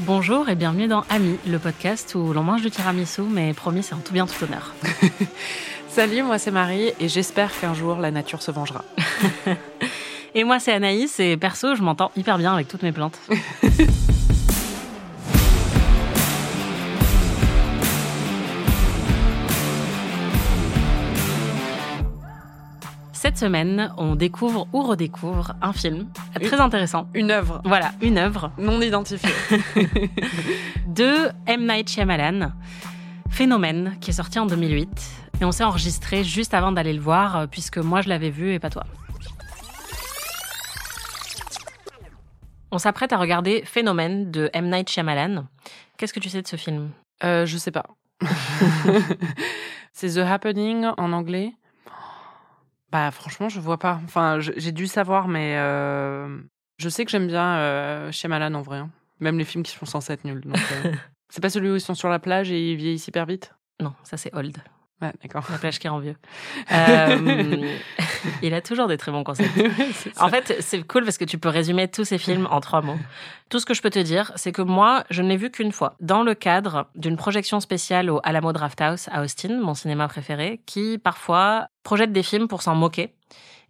Bonjour et bienvenue dans Ami, le podcast où l'on mange du tiramisu, mais promis, c'est en tout bien, tout honneur. Salut, moi c'est Marie et j'espère qu'un jour la nature se vengera. et moi c'est Anaïs et perso, je m'entends hyper bien avec toutes mes plantes. Cette semaine, on découvre ou redécouvre un film très intéressant. Une œuvre. Voilà, une œuvre. Non identifiée. de M. Night Shyamalan. Phénomène, qui est sorti en 2008. Et on s'est enregistré juste avant d'aller le voir, euh, puisque moi je l'avais vu et pas toi. On s'apprête à regarder Phénomène de M. Night Shyamalan. Qu'est-ce que tu sais de ce film? Euh, Je sais pas. C'est The Happening en anglais. Bah franchement, je vois pas. Enfin, j'ai dû savoir, mais euh, je sais que j'aime bien euh, Shyamalan en vrai. Hein. Même les films qui sont censés être nuls. Euh. c'est pas celui où ils sont sur la plage et ils vieillissent hyper vite? Non, ça c'est Old. Ouais, d'accord. La plage qui rend vieux. Euh, il a toujours des très bons conseils. en fait, c'est cool parce que tu peux résumer tous ces films en trois mots. Tout ce que je peux te dire, c'est que moi, je ne l'ai vu qu'une fois, dans le cadre d'une projection spéciale au Alamo Drafthouse à Austin, mon cinéma préféré, qui parfois projette des films pour s'en moquer.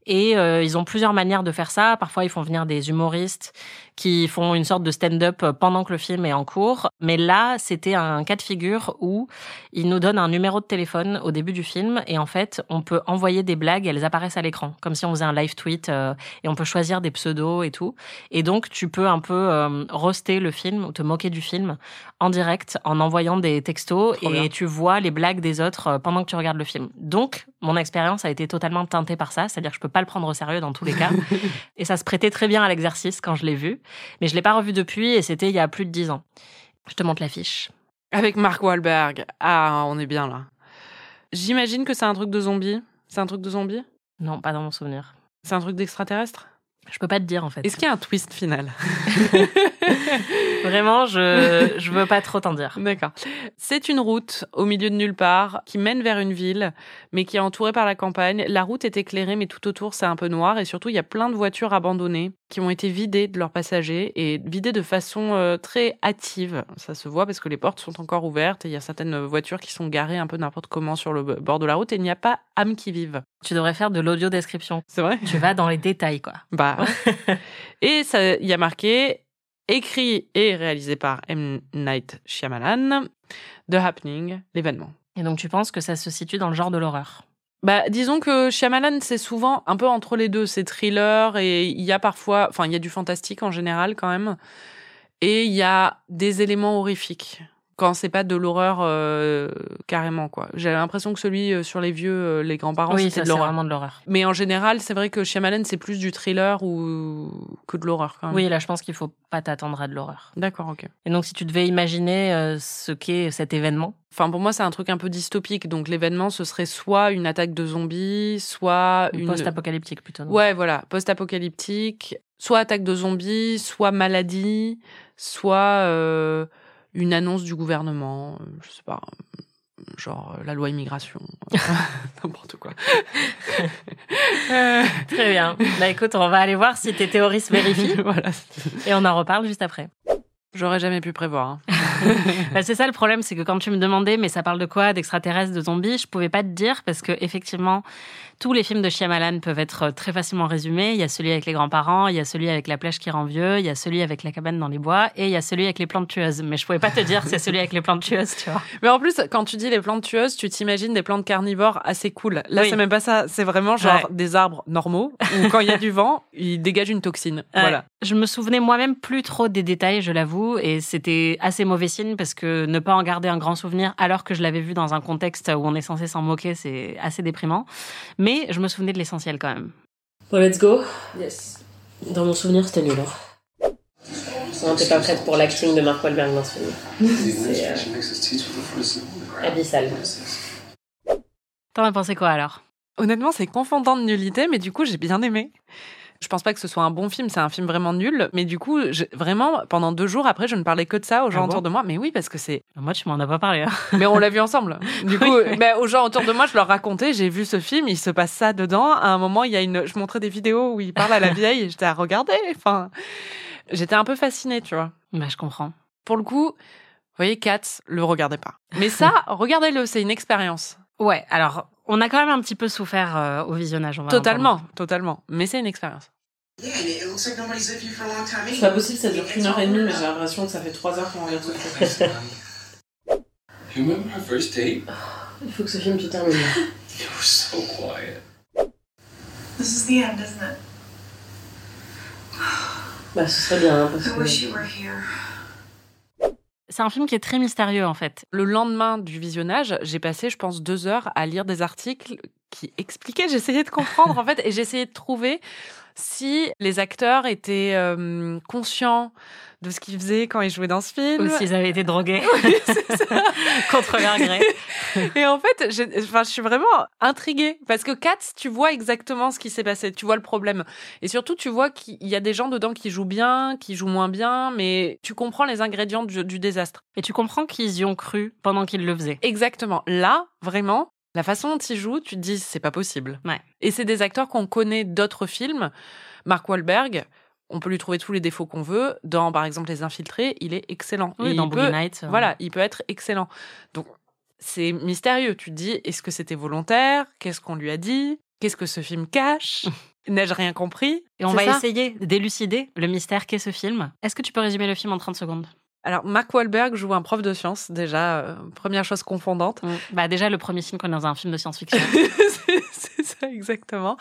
Et euh, ils ont plusieurs manières de faire ça. Parfois, ils font venir des humoristes qui font une sorte de stand-up pendant que le film est en cours. Mais là, c'était un cas de figure où ils nous donnent un numéro de téléphone au début du film et en fait, on peut envoyer des blagues et elles apparaissent à l'écran, comme si on faisait un live tweet euh, et on peut choisir des pseudos et tout. Et donc, tu peux un peu euh, roster le film ou te moquer du film en direct en envoyant des textos et tu vois les blagues des autres pendant que tu regardes le film. Donc, mon expérience a été totalement teintée par ça, c'est-à-dire que je peux pas le prendre au sérieux dans tous les cas. et ça se prêtait très bien à l'exercice quand je l'ai vu. Mais je l'ai pas revu depuis et c'était il y a plus de dix ans. Je te montre l'affiche. Avec Mark Wahlberg. Ah, on est bien là. J'imagine que c'est un truc de zombie. C'est un truc de zombie? Non, pas dans mon souvenir. C'est un truc d'extraterrestre? Je peux pas te dire en fait. Est-ce qu'il y a un twist final? Vraiment, je je veux pas trop t'en dire. D'accord. C'est une route au milieu de nulle part qui mène vers une ville, mais qui est entourée par la campagne. La route est éclairée, mais tout autour c'est un peu noir et surtout il y a plein de voitures abandonnées qui ont été vidées de leurs passagers et vidées de façon euh, très hâtive. Ça se voit parce que les portes sont encore ouvertes et il y a certaines voitures qui sont garées un peu n'importe comment sur le bord de la route et il n'y a pas âme qui vive. Tu devrais faire de l'audio description. C'est vrai? Tu vas dans les détails quoi. Bah. et ça, il y a marqué écrit et réalisé par M. Night Shyamalan, The Happening, l'événement. Et donc tu penses que ça se situe dans le genre de l'horreur? Bah, disons que Shyamalan, c'est souvent un peu entre les deux. C'est thriller et il y a parfois, enfin, il y a du fantastique en général quand même. Et il y a des éléments horrifiques quand c'est pas de l'horreur euh, carrément quoi. J'ai l'impression que celui euh, sur les vieux, euh, les grands-parents, oui, c'était de l'horreur. vraiment de l'horreur. Mais en général, c'est vrai que Shyamalan c'est plus du thriller ou que de l'horreur quand même. Oui, là je pense qu'il faut pas t'attendre à de l'horreur. D'accord, ok. Et donc si tu devais imaginer ce qu'est cet événement? Enfin pour moi c'est un truc un peu dystopique. Donc l'événement ce serait soit une attaque de zombies, soit une post-apocalyptique plutôt. Ouais, voilà, post-apocalyptique, soit attaque de zombies, soit maladie, soit une annonce du gouvernement, euh, je sais pas, genre euh, la loi immigration, n'importe quoi. Très bien. Bah écoute, on va aller voir si tes théories se vérifient. voilà. Et on en reparle juste après. J'aurais jamais pu prévoir. Hein. bah, c'est ça le problème, c'est que quand tu me demandais, mais ça parle de quoi, d'extraterrestres, de zombies, je pouvais pas te dire parce que effectivement, tous les films de Shyamalan peuvent être très facilement résumés. Il y a celui avec les grands-parents, il y a celui avec la plage qui rend vieux, il y a celui avec la cabane dans les bois et il y a celui avec les plantes tueuses. Mais je pouvais pas te dire c'est celui avec les plantes tueuses, tu vois. Mais en plus, quand tu dis les plantes tueuses, tu t'imagines des plantes carnivores assez cool. Là, c'est même pas ça. C'est vraiment genre des arbres normaux où quand il y a du vent, ils dégagent une toxine. Voilà. Je me souvenais moi-même plus trop des détails, je l'avoue, et c'était assez mauvais parce que ne pas en garder un grand souvenir alors que je l'avais vu dans un contexte où on est censé s'en moquer, c'est assez déprimant. Mais je me souvenais de l'essentiel quand même. Bon, let's go. Yes. Dans mon souvenir, c'était nul. Hein. Non, t'es pas prête pour l'acting de Mark Wahlberg dans ce film. C'est euh... abyssal. T'en as pensé quoi alors? Honnêtement, c'est confondant de nullité, mais du coup, j'ai bien aimé. Je pense pas que ce soit un bon film, c'est un film vraiment nul. Mais du coup, vraiment, pendant deux jours après, je ne parlais que de ça aux gens ah autour de moi. Mais oui, parce que c'est. Moi, tu m'en as pas parlé. Hein. Mais on l'a vu ensemble. Du coup, ben, aux gens autour de moi, je leur racontais, j'ai vu ce film, il se passe ça dedans. À un moment, il y a une. Je montrais des vidéos où il parle à la vieille. J'étais à regarder. Enfin, j'étais un peu fascinée, tu vois. Bah, je comprends. Pour le coup, vous voyez, Cats, le regardez pas. Mais ça, regardez-le, c'est une expérience. Ouais, alors on a quand même un petit peu souffert euh, au visionnage. On va en Totalement, totalement. Mais c'est une expérience. Yeah, and it looks like nobody's lived here for a long time. C'est pas possible, ça dure qu'une heure et demie, mais j'ai l'impression que ça fait trois heures qu'on regarde first date? Il faut que ce film se termine. You were so quiet. This is the end, isn't it? Bah, ce serait bien, hein, parce I wish que. you were here. C'est un film qui est très mystérieux en fait. Le lendemain du visionnage, j'ai passé, je pense, deux heures à lire des articles qui expliquaient, j'essayais de comprendre en fait, et j'essayais de trouver si les acteurs étaient euh, conscients de ce qu'ils faisaient quand ils jouaient dans ce film. Ou s'ils avaient été drogués contre leur gré. Et en fait, je suis vraiment intriguée parce que Cats, tu vois exactement ce qui s'est passé, tu vois le problème. Et surtout, tu vois qu'il y a des gens dedans qui jouent bien, qui jouent moins bien, mais tu comprends les ingrédients du, du désastre. Et tu comprends qu'ils y ont cru pendant qu'ils le faisaient. Exactement. Là, vraiment, la façon dont ils jouent, tu te dis, c'est pas possible. Ouais. Et c'est des acteurs qu'on connaît d'autres films. Mark Wahlberg, on peut lui trouver tous les défauts qu'on veut. Dans, par exemple, Les Infiltrés, il est excellent. Oui, Et dans il peut- euh, Voilà, il peut être excellent. Donc, c'est mystérieux. Tu te dis, est-ce que c'était volontaire? Qu'est-ce qu'on lui a dit? Qu'est-ce que ce film cache? N'ai-je rien compris? Et on va ça essayer d'élucider le mystère qu'est ce film. Est-ce que tu peux résumer le film en 30 secondes? Alors, Mark Wahlberg joue un prof de sciences, déjà, euh, première chose confondante. Bah déjà le premier film qu'on est dans un film de science-fiction. c'est ça exactement.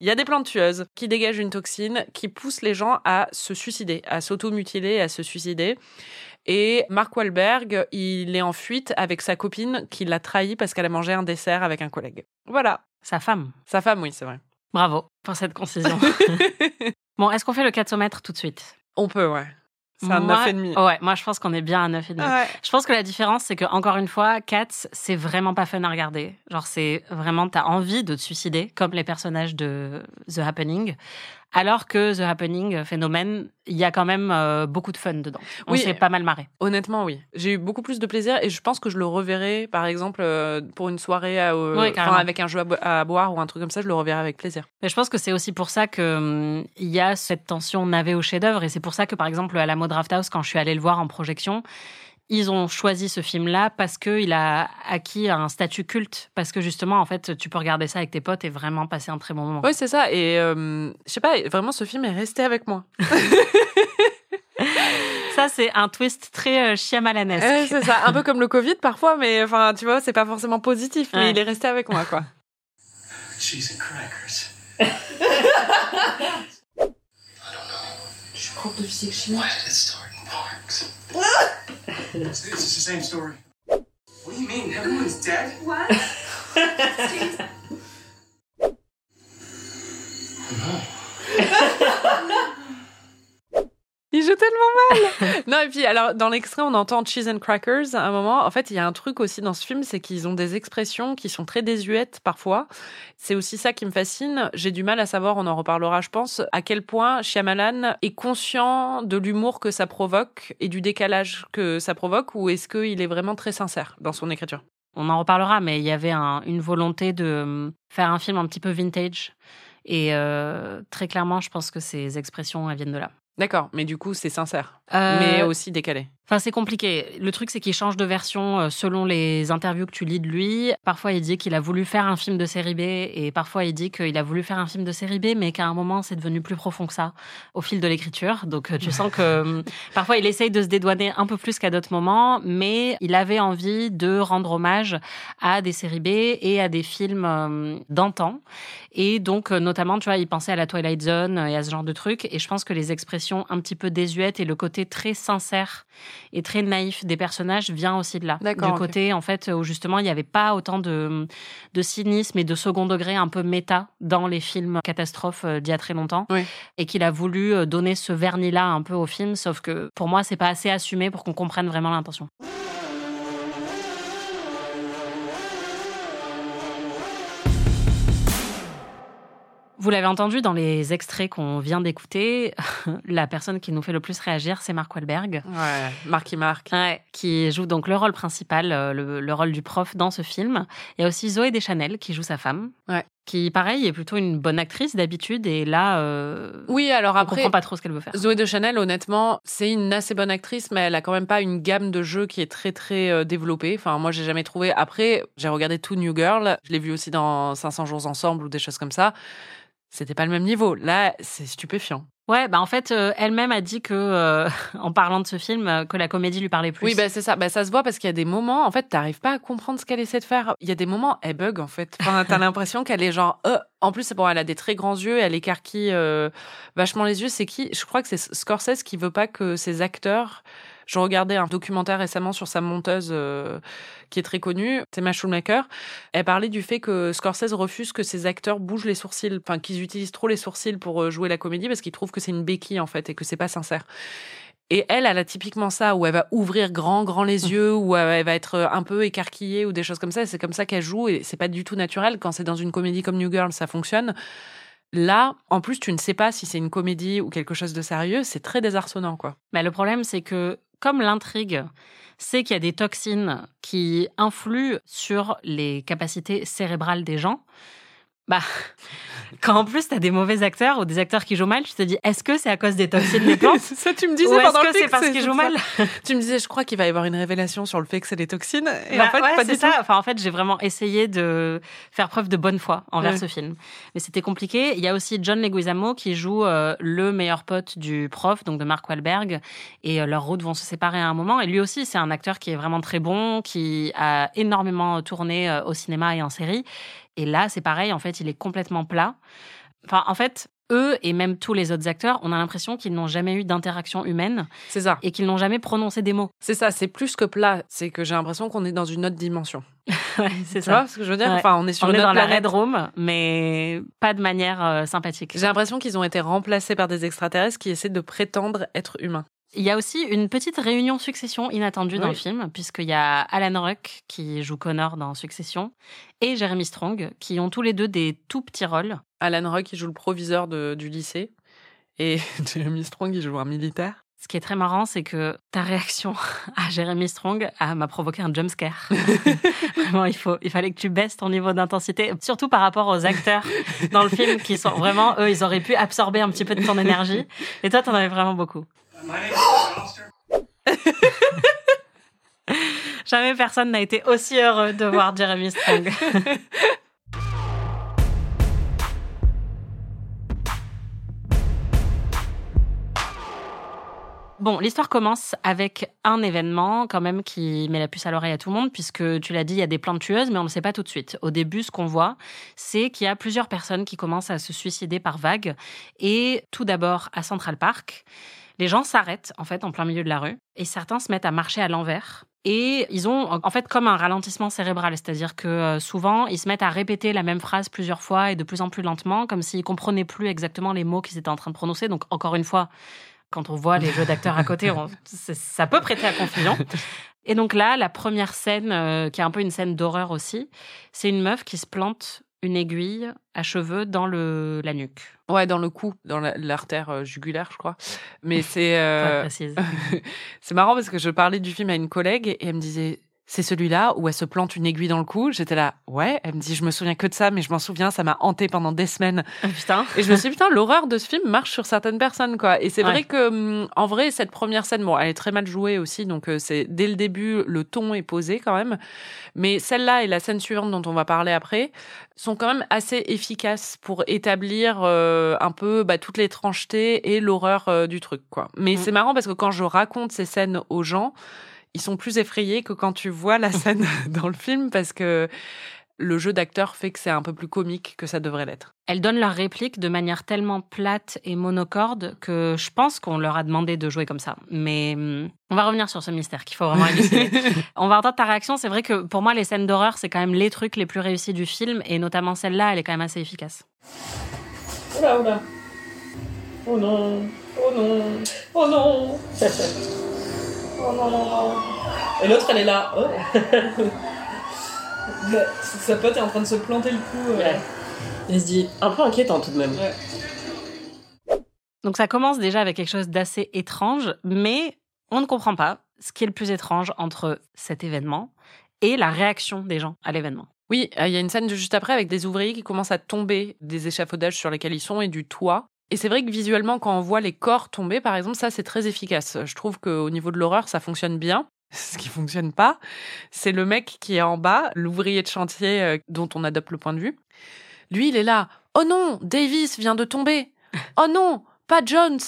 Il y a des plantes tueuses qui dégagent une toxine qui pousse les gens à se suicider, à s'automutiler, à se suicider. Et Mark Wahlberg, il est en fuite avec sa copine qui l'a trahi parce qu'elle a mangé un dessert avec un collègue. Voilà. Sa femme. Sa femme, oui, c'est vrai. Bravo pour cette concision. bon, est-ce qu'on fait le 4 tout de suite? On peut, ouais. C'est un Moi- 9,5. Ouais, moi je pense qu'on est bien à 9,5. Ouais. Je pense que la différence, c'est que encore une fois, Cats, c'est vraiment pas fun à regarder. Genre, c'est vraiment, t'as envie de te suicider, comme les personnages de The Happening. Alors que The Happening, euh, phénomène, il y a quand même euh, beaucoup de fun dedans. On Oui. s'est pas mal marré. Honnêtement, oui. J'ai eu beaucoup plus de plaisir et je pense que je le reverrai, par exemple, euh, pour une soirée à, euh, Oui, avec un jeu à, bo- à boire ou un truc comme ça, je le reverrai avec plaisir. Mais je pense que c'est aussi pour ça que hum, y a cette tension navet au chef-d'œuvre et c'est pour ça que par exemple à la mode Draft House quand je suis allée le voir en projection, ils ont choisi ce film-là parce que il a acquis un statut culte parce que justement en fait tu peux regarder ça avec tes potes et vraiment passer un très bon moment. Oui, c'est ça. Et euh, je sais pas, vraiment, ce film est resté avec moi. Ça c'est un twist très euh, Shyamalanesque. Ouais, c'est ça. Un peu comme le Covid parfois, mais enfin, tu vois, c'est pas forcément positif, mais Ouais. il est resté avec moi, quoi. Cheese and crackers. Je suis prof de physique chimie. Why did it start in parks? It's, it's just the same story. What do you mean? Everyone's dead? What? Il joue tellement mal. non, et puis, alors, dans l'extrait, on entend cheese and crackers à un moment. En fait, il y a un truc aussi dans ce film, c'est qu'ils ont des expressions qui sont très désuètes parfois. C'est aussi ça qui me fascine. J'ai du mal à savoir, on en reparlera, je pense, à quel point Shyamalan est conscient de l'humour que ça provoque et du décalage que ça provoque, ou est-ce qu'il est vraiment très sincère dans son écriture? On en reparlera, mais il y avait un- une volonté de hum, faire un film un petit peu vintage. Et euh, très clairement, je pense que ces expressions elles viennent de là. D'accord, mais du coup, c'est sincère, Euh, mais aussi décalé. Enfin, c'est compliqué. Le truc, c'est qu'il change de version euh, selon les interviews que tu lis de lui. Parfois, il dit qu'il a voulu faire un film de série B, et parfois, il dit qu'il a voulu faire un film de série B, mais qu'à un moment, c'est devenu plus profond que ça au fil de l'écriture. Donc, euh, tu sens que euh, parfois, il essaye de se dédouaner un peu plus qu'à d'autres moments, mais il avait envie de rendre hommage à des séries B et à des films d'antan. Et donc, notamment, tu vois, il pensait à la Twilight Zone et à ce genre de trucs. Et je pense que les expressions un petit peu désuètes et le côté très sincère et très naïf des personnages vient aussi de là. Du côté, en fait, où justement, il n'y avait pas autant de, de cynisme et de second degré un peu méta dans les films catastrophes euh, d'il y a très longtemps. Oui. Et qu'il a voulu euh, donner ce vernis-là un peu au film, sauf que pour moi, c'est pas assez assumé pour qu'on comprenne vraiment l'intention. Vous l'avez entendu dans les extraits qu'on vient d'écouter, la personne qui nous fait le plus réagir, c'est Mark Wahlberg. Ouais, Marky Mark. Ouais, qui joue donc le rôle principal, euh, le, le rôle du prof dans ce film. Il y a aussi Zoé Deschanel qui joue sa femme. Ouais. qui, pareil, est plutôt une bonne actrice d'habitude, et là, euh, Oui, alors on après, comprend pas trop ce qu'elle veut faire. Zoé de Chanel, honnêtement, c'est une assez bonne actrice, mais elle a quand même pas une gamme de jeux qui est très très euh, développée. Enfin, moi, j'ai jamais trouvé. Après, j'ai regardé tout New Girl. Je l'ai vu aussi dans 500 jours ensemble ou des choses comme ça. C'était pas le même niveau. Là, c'est stupéfiant. Ouais, bah en fait, euh, elle-même a dit que, euh, en parlant de ce film, euh, que la comédie lui parlait plus. Oui, bah, c'est ça. Bah, ça se voit parce qu'il y a des moments, en fait, t'arrives pas à comprendre ce qu'elle essaie de faire. Il y a des moments, elle bug, en fait. Enfin, t'as l'impression qu'elle est genre, euh. En plus, c'est bon, elle a des très grands yeux, elle écarquille vachement les yeux. C'est qui? Je crois que c'est Scorsese qui veut pas que ses acteurs. Je regardais un documentaire récemment sur sa monteuse euh, qui est très connue, Tema Schulmacher. Elle parlait du fait que Scorsese refuse que ses acteurs bougent les sourcils, enfin qu'ils utilisent trop les sourcils pour euh, jouer la comédie parce qu'il trouve que c'est une béquille en fait et que c'est pas sincère. Et elle, elle a typiquement ça, où elle va ouvrir grand, grand les yeux, où elle va être un peu écarquillée ou des choses comme ça. C'est comme ça qu'elle joue et c'est pas du tout naturel. Quand c'est dans une comédie comme New Girl, ça fonctionne. Là, en plus, tu ne sais pas si c'est une comédie ou quelque chose de sérieux. C'est très désarçonnant, quoi. Mais le problème, c'est que comme l'intrigue, c'est qu'il y a des toxines qui influent sur les capacités cérébrales des gens. Bah, quand en plus t'as des mauvais acteurs ou des acteurs qui jouent mal, tu te dis est-ce que c'est à cause des toxines des plantes ça, tu me ou disais est-ce pendant que le c'est parce qu'ils jouent mal Tu me disais, je crois qu'il va y avoir une révélation sur le fait que c'est des toxines. Et Bah en fait, ouais, pas c'est du ça. tout. Enfin, en fait, j'ai vraiment essayé de faire preuve de bonne foi envers Ouais. ce film, mais c'était compliqué. Il y a aussi John Leguizamo qui joue euh, le meilleur pote du prof, donc de Mark Wahlberg, et euh, leurs routes vont se séparer à un moment. Et lui aussi, c'est un acteur qui est vraiment très bon, qui a énormément tourné euh, au cinéma et en série. Et là, c'est pareil. En fait, il est complètement plat. Enfin, en fait. Eux et même tous les autres acteurs, on a l'impression qu'ils n'ont jamais eu d'interaction humaine C'est ça. et qu'ils n'ont jamais prononcé des mots. C'est ça. C'est plus que plat. C'est que j'ai l'impression qu'on est dans une autre dimension. Ouais, c'est Tu ça. vois ce que je veux dire? Ouais. Enfin, on est sur on une est autre dans la planète. Red Room, mais pas de manière euh, sympathique. J'ai l'impression qu'ils ont été remplacés par des extraterrestres qui essaient de prétendre être humains. Il y a aussi une petite réunion Succession inattendue dans le film, puisqu'il y a Alan Ruck qui joue Connor dans Succession et Jeremy Strong qui ont tous les deux des tout petits rôles. Alan Rock, il joue le proviseur de- du lycée. Et Jeremy Strong, il joue un militaire. Ce qui est très marrant, c'est que ta réaction à Jeremy Strong m'a provoqué un jumpscare. vraiment, il, faut, il fallait que tu baisses ton niveau d'intensité, surtout par rapport aux acteurs dans le film qui sont vraiment, eux, ils auraient pu absorber un petit peu de ton énergie. Et toi, t'en avais vraiment beaucoup. Jamais personne n'a été aussi heureux de voir Jeremy Strong. Bon, l'histoire commence avec un événement quand même qui met la puce à l'oreille à tout le monde, puisque tu l'as dit, il y a des plantes tueuses, mais on ne le sait pas tout de suite. Au début, ce qu'on voit, c'est qu'il y a plusieurs personnes qui commencent à se suicider par vagues. Et tout d'abord, à Central Park, les gens s'arrêtent en fait en plein milieu de la rue, et certains se mettent à marcher à l'envers. Et ils ont en fait comme un ralentissement cérébral, c'est-à-dire que euh, souvent ils se mettent à répéter la même phrase plusieurs fois et de plus en plus lentement, comme s'ils comprenaient plus exactement les mots qu'ils étaient en train de prononcer. Donc encore une fois, quand on voit les jeux d'acteurs à côté, on- ça peut prêter à confusion. Et donc là, la première scène, euh, qui est un peu une scène d'horreur aussi, c'est une meuf qui se plante une aiguille à cheveux dans le, la nuque. Ouais, dans le cou, dans la- l'artère euh, jugulaire, je crois. Mais c'est euh, c'est marrant parce que je parlais du film à une collègue et elle me disait c'est celui-là où elle se plante une aiguille dans le cou. J'étais là, ouais. Elle me dit, je me souviens que de ça, mais je m'en souviens, ça m'a hanté pendant des semaines. Ah, Putain. Et je me suis dit, putain, l'horreur de ce film marche sur certaines personnes, quoi. Et c'est Ouais. vrai que, hum, en vrai, cette première scène, bon, elle est très mal jouée aussi, donc euh, c'est dès le début, le ton est posé quand même. Mais celle-là et la scène suivante dont on va parler après sont quand même assez efficaces pour établir euh, un peu bah, toute l'étrangeté et l'horreur euh, du truc, quoi. Mais Mm. c'est marrant parce que quand je raconte ces scènes aux gens, ils sont plus effrayés que quand tu vois la scène dans le film parce que le jeu d'acteur fait que c'est un peu plus comique que ça devrait l'être. Elles donnent leurs répliques de manière tellement plate et monocorde que je pense qu'on leur a demandé de jouer comme ça. Mais hum, on va revenir sur ce mystère qu'il faut vraiment élucider. on va entendre ta réaction. C'est vrai que pour moi, les scènes d'horreur, c'est quand même les trucs les plus réussis du film. Et notamment celle-là, elle est quand même assez efficace. Oula, oula. Oh non. Oh non. Oh non. oh non, non, non. Et l'autre, elle est là. Oh. Sa pote est en train de se planter le cou. euh. Ouais. Elle se dit un peu inquiétant tout de même. Donc ça commence déjà avec quelque chose d'assez étrange, mais on ne comprend pas ce qui est le plus étrange entre cet événement et la réaction des gens à l'événement. Oui, euh, il y a une scène de juste après avec des ouvriers qui commencent à tomber des échafaudages sur lesquels ils sont et du toit. Et c'est vrai que visuellement, quand on voit les corps tomber, par exemple, ça c'est très efficace. Je trouve qu'au niveau de l'horreur, ça fonctionne bien. Ce qui fonctionne pas, c'est le mec qui est en bas, l'ouvrier de chantier euh, dont on adopte le point de vue. Lui, il est là. Oh non, Davis vient de tomber. Oh non, pas Jones.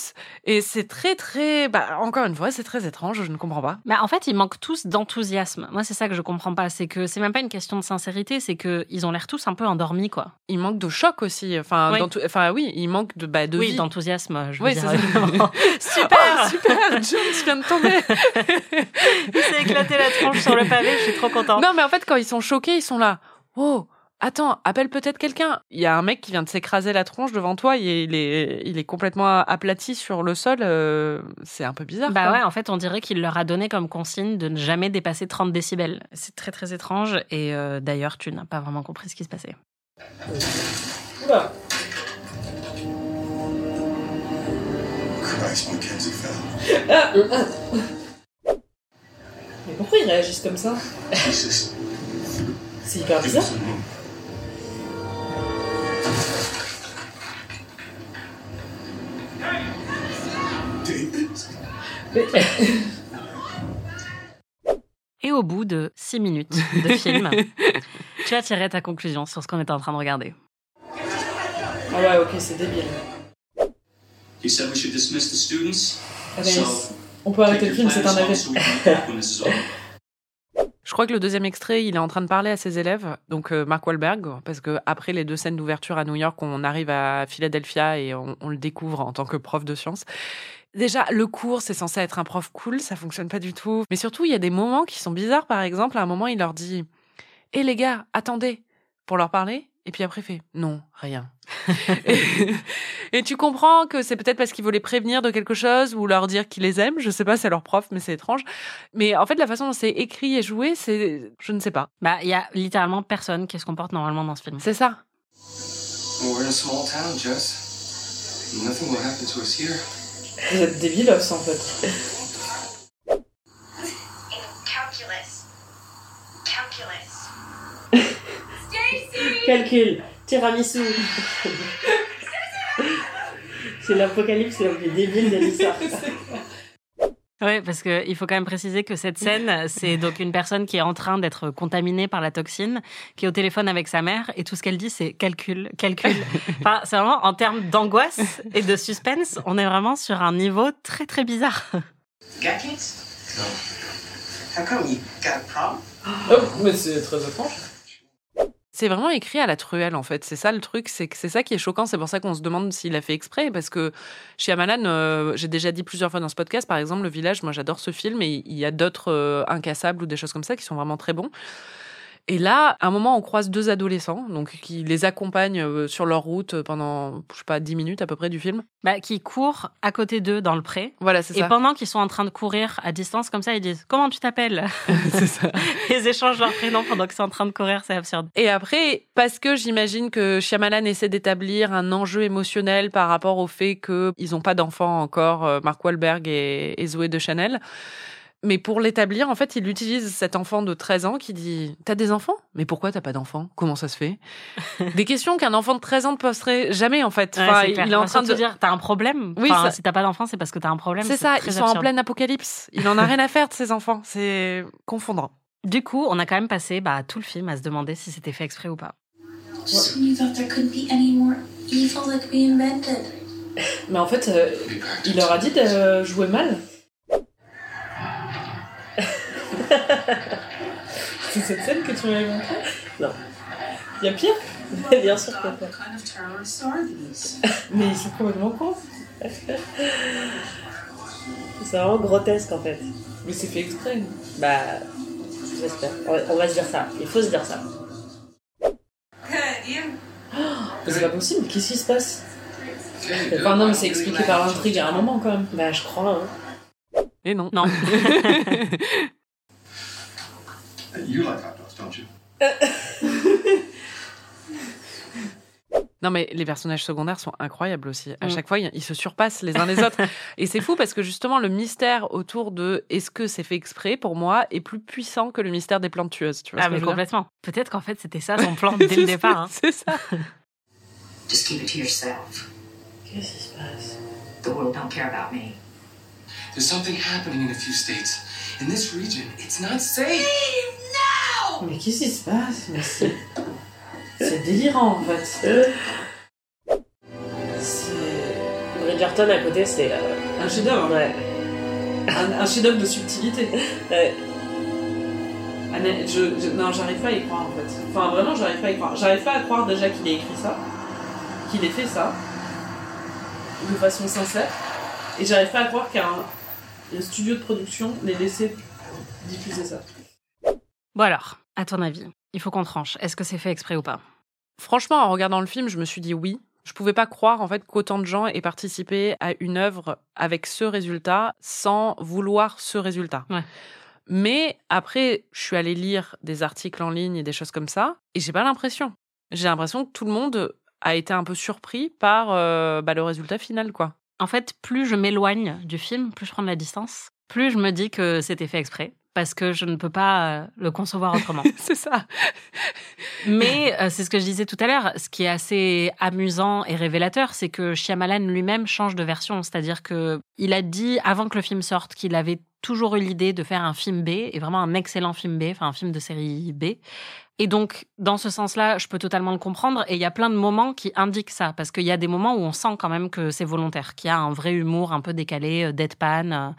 Et c'est très, très. Bah, encore une fois, c'est très étrange, je ne comprends pas. Bah, en fait, ils manquent tous d'enthousiasme. Moi, c'est ça que je comprends pas. C'est que c'est même pas une question de sincérité, c'est que ils ont l'air tous un peu endormis, quoi. Il manque de choc aussi. Enfin, Oui. dans tout- enfin oui, il manque de, bah, de oui, d'enthousiasme, je veux Oui, dire. Super, Oh, super, Jones vient de tomber. Il s'est éclaté la tronche sur le pavé, je suis trop contente. Non, mais en fait, quand ils sont choqués, ils sont là. Oh, attends, appelle peut-être quelqu'un. Il y a un mec qui vient de s'écraser la tronche devant toi. Il est, il est, il est complètement aplati sur le sol. euh, c'est un peu bizarre. Bah quoi. ouais, en fait, on dirait qu'il leur a donné comme consigne de ne jamais dépasser 30 décibels. C'est très très étrange et euh, d'ailleurs, tu n'as pas vraiment compris ce qui se passait. Oula. Christ, Mackenzie fell. Ah, euh, ah. Mais pourquoi ils réagissent comme ça? C'est hyper bizarre. Et au bout de 6 minutes de film, tu as tiré ta conclusion sur ce qu'on était en train de regarder. Ah ouais, ok, c'est débile. He said we should dismiss the students. Ah, mais So, on peut arrêter le film, c'est un plans arrêt. off so we can be back when this is over. Je crois que le deuxième extrait, il est en train de parler à ses élèves, donc euh, Mark Wahlberg, parce que après les deux scènes d'ouverture à New York, on arrive à Philadelphia et on, on le découvre en tant que prof de sciences. Déjà, le cours, c'est censé être un prof cool, ça fonctionne pas du tout. Mais surtout, il y a des moments qui sont bizarres. Par exemple, à un moment, il leur dit "Hé les gars, attendez", pour leur parler. Et puis après, il fait "Non, rien". et, et tu comprends que c'est peut-être parce qu'il veut les prévenir de quelque chose ou leur dire qu'il les aime. Je sais pas, c'est leur prof, mais c'est étrange. Mais en fait, la façon dont c'est écrit et joué, c'est, je ne sais pas. Bah, il y a littéralement personne qui se comporte normalement dans ce film. C'est ça. We're in a small town, Jess. Nothing will happen to us here. Vous êtes débilos en fait. Calculus. Calculus. Stacy! Calcul, tiramisu. c'est l'apocalypse la plus débile de l'histoire. Oui, parce que il faut quand même préciser que cette scène, c'est donc une personne qui est en train d'être contaminée par la toxine, qui est au téléphone avec sa mère, et tout ce qu'elle dit, c'est calcul, calcul. Enfin, c'est vraiment en termes d'angoisse et de suspense, on est vraiment sur un niveau très très bizarre. Got kids? No. How come? You got a problem? Oh, mais c'est très étrange. C'est vraiment écrit à la truelle, en fait. C'est ça le truc, c'est que c'est ça qui est choquant. C'est pour ça qu'on se demande s'il a fait exprès. Parce que chez Amalan, euh, j'ai déjà dit plusieurs fois dans ce podcast, par exemple, Le Village, moi j'adore ce film et il y a d'autres euh, incassables ou des choses comme ça qui sont vraiment très bons. Et là, à un moment, on croise deux adolescents, donc qui les accompagnent euh, sur leur route pendant, je sais pas, 10 minutes à peu près du film. Bah, qui court à côté d'eux dans le pré. Voilà, c'est Et ça. pendant qu'ils sont en train de courir à distance comme ça, ils disent Comment tu t'appelles? C'est ça. Ils échangent leur prénom pendant qu'ils sont en train de courir, c'est absurde. Et après, parce que j'imagine que Shyamalan essaie d'établir un enjeu émotionnel par rapport au fait qu'ils n'ont pas d'enfants encore, euh, Mark Wahlberg et, et Zoé de Chanel. Mais pour l'établir, en fait, il utilise cet enfant de 13 ans qui dit T'as des enfants? Mais pourquoi t'as pas d'enfants? Comment ça se fait? Des questions qu'un enfant de 13 ans ne poserait jamais, en fait. Ouais, Enfin, c'est clair. il est en train de surtout dire T'as un problème Oui, Enfin, ça- Si t'as pas d'enfant, c'est parce que t'as un problème. C'est ça, ils sont en pleine apocalypse. Il en a rien à faire de ses enfants. C'est confondant. Du coup, on a quand même passé bah, tout le film à se demander si c'était fait exprès ou pas. Mais en fait, euh, il leur a dit de jouer mal. C'est cette scène que tu m'avais montrée Non. Il y a pire Bien sûr qu'il y a pire. kind of terrorists are these? Mais ils sont complètement cons. c'est vraiment grotesque en fait. Mais c'est fait exprès. Bah, j'espère. On va- se dire ça. Il faut se dire ça. Mais c'est pas possible. Qu'est-ce qui se passe? Enfin non, mais c'est expliqué par l'intrigue à un moment quand même. Bah, je crois. Hein. Et non. Non. You like hot dogs, don't you? Non, mais les personnages secondaires sont incroyables aussi. À Mm. chaque fois, ils se surpassent les uns les autres. Et c'est fou parce que justement, le mystère autour de est-ce que c'est fait exprès, pour moi, est plus puissant que le mystère des plantes tueuses. Tu vois Ah, mais complètement. Peut-être qu'en fait, c'était ça son plan dès le départ. hein. C'est ça. Just keep it to yourself. Qu'est-ce qui se passe? The world don't care about me. There's something happening in a few states. In this region, it's not safe. Mais qu'est-ce qui se passe Mais c'est. C'est délirant en fait. C'est. Bridgerton à côté, c'est. euh, Un chef-d'œuvre. Ouais. Un, un chef-d'œuvre de subtilité. Ouais. Anna- je, je- non, j'arrive pas à y croire en fait. Enfin, vraiment, j'arrive pas à y croire. J'arrive pas à croire déjà qu'il ait écrit ça, qu'il ait fait ça, de façon sincère. Et j'arrive pas à croire qu'un un studio de production l'ait laissé diffuser ça. Bon alors, à ton avis, il faut qu'on tranche. Est-ce que c'est fait exprès ou pas? Franchement, en regardant le film, je me suis dit oui. Je pouvais pas croire en fait qu'autant de gens aient participé à une œuvre avec ce résultat sans vouloir ce résultat. Ouais. Mais après, je suis allée lire des articles en ligne et des choses comme ça, et j'ai pas l'impression. J'ai l'impression que tout le monde a été un peu surpris par euh, bah, le résultat final, quoi. En fait, plus je m'éloigne du film, plus je prends de la distance, plus je me dis que c'était fait exprès. Parce que je ne peux pas euh, le concevoir autrement. C'est ça. Mais euh, c'est ce que je disais tout à l'heure. Ce qui est assez amusant et révélateur, c'est que Shyamalan lui-même change de version. C'est-à-dire que il a dit avant que le film sorte qu'il avait toujours eu l'idée de faire un film B et vraiment un excellent film B, enfin un film de série B. Et donc, dans ce sens-là, je peux totalement le comprendre. Et il y a plein de moments qui indiquent ça, parce qu'il y a des moments où on sent quand même que c'est volontaire, qu'il y a un vrai humour un peu décalé, euh, deadpan. euh.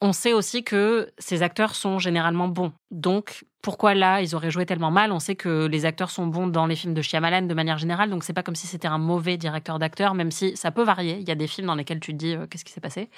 On sait aussi que ces acteurs sont généralement bons. Donc, pourquoi là, ils auraient joué tellement mal? On sait que les acteurs sont bons dans les films de Shyamalan de manière générale, donc c'est pas comme si c'était un mauvais directeur d'acteurs, même si ça peut varier. Il y a des films dans lesquels tu te dis euh, qu'est-ce qui s'est passé?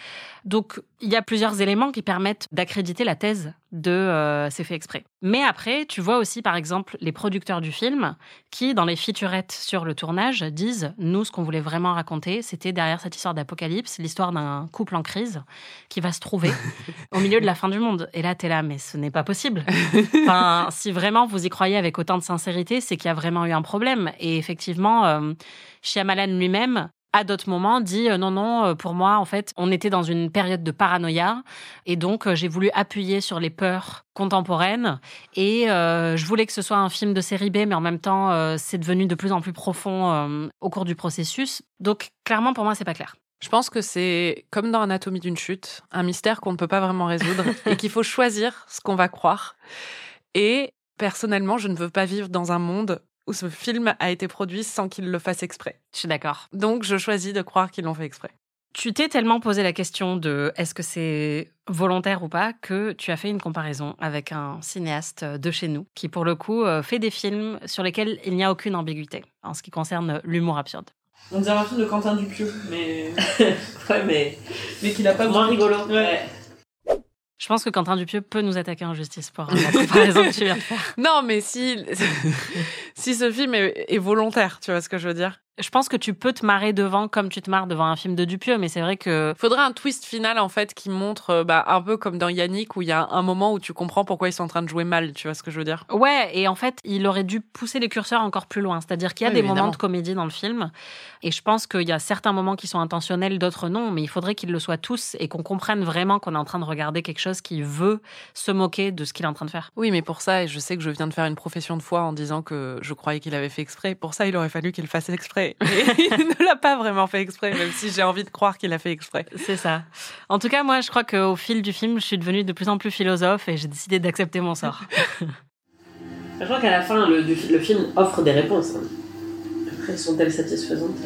Donc, il y a plusieurs éléments qui permettent d'accréditer la thèse de euh, c'est fait exprès. Mais après, tu vois aussi, par exemple, les producteurs du film qui, dans les featurettes sur le tournage, disent nous, ce qu'on voulait vraiment raconter, c'était derrière cette histoire d'apocalypse, l'histoire d'un couple en crise qui va se trouver au milieu de la fin du monde. Et là, t'es là, mais ce n'est pas possible. Si vraiment vous y croyez avec autant de sincérité, c'est qu'il y a vraiment eu un problème. Et effectivement, euh, Shyamalan lui-même, à d'autres moments, dit euh, non, non, euh, pour moi, en fait, on était dans une période de paranoïa. Et donc, euh, j'ai voulu appuyer sur les peurs contemporaines. Et je voulais que ce soit un film de série B, mais en même temps, c'est devenu de plus en plus profond au cours du processus. Donc, clairement, pour moi, c'est pas clair. Je pense que c'est comme dans Anatomie d'une chute, un mystère qu'on ne peut pas vraiment résoudre et qu'il faut choisir ce qu'on va croire. Et personnellement, je ne veux pas vivre dans un monde où ce film a été produit sans qu'il le fasse exprès. Je suis d'accord. Donc, je choisis de croire qu'ils l'ont fait exprès. Tu t'es tellement posé la question de est-ce que c'est volontaire ou pas que tu as fait une comparaison avec un cinéaste de chez nous qui, pour le coup, euh, fait des films sur lesquels il n'y a aucune ambiguïté en ce qui concerne l'humour absurde. On dirait un film de Quentin Dupieux, mais, Ouais, mais. mais qu'il a pas Moins beaucoup- rigolo. Ouais. Je pense que Quentin Dupieux peut nous attaquer en justice pour la comparaison que tu viens de faire. Non, mais si, si ce film est, est volontaire, tu vois ce que je veux dire Je pense que tu peux te marrer devant comme tu te marres devant un film de Dupieux, mais c'est vrai que Faudrait un twist final en fait qui montre euh, bah, un peu comme dans Yannick où il y a un moment où tu comprends pourquoi ils sont en train de jouer mal, tu vois ce que je veux dire? Ouais, et en fait, il aurait dû pousser les curseurs encore plus loin. C'est-à-dire qu'il y a Oui, des évidemment. moments de comédie dans le film, et je pense qu'il y a certains moments qui sont intentionnels, d'autres non, mais il faudrait qu'ils le soient tous et qu'on comprenne vraiment qu'on est en train de regarder quelque chose qui veut se moquer de ce qu'il est en train de faire. Oui, mais pour ça, et je sais que je viens de faire une profession de foi en disant que je croyais qu'il avait fait exprès, pour ça, il aurait fallu qu'il fasse exprès. Et il ne l'a pas vraiment fait exprès, même si j'ai envie de croire qu'il a fait exprès. C'est ça. En tout cas, moi, je crois qu'au fil du film, je suis devenue de plus en plus philosophe et j'ai décidé d'accepter mon sort. Je crois qu'à la fin, le, du- le film offre des réponses. hein. Après, sont-elles satisfaisantes?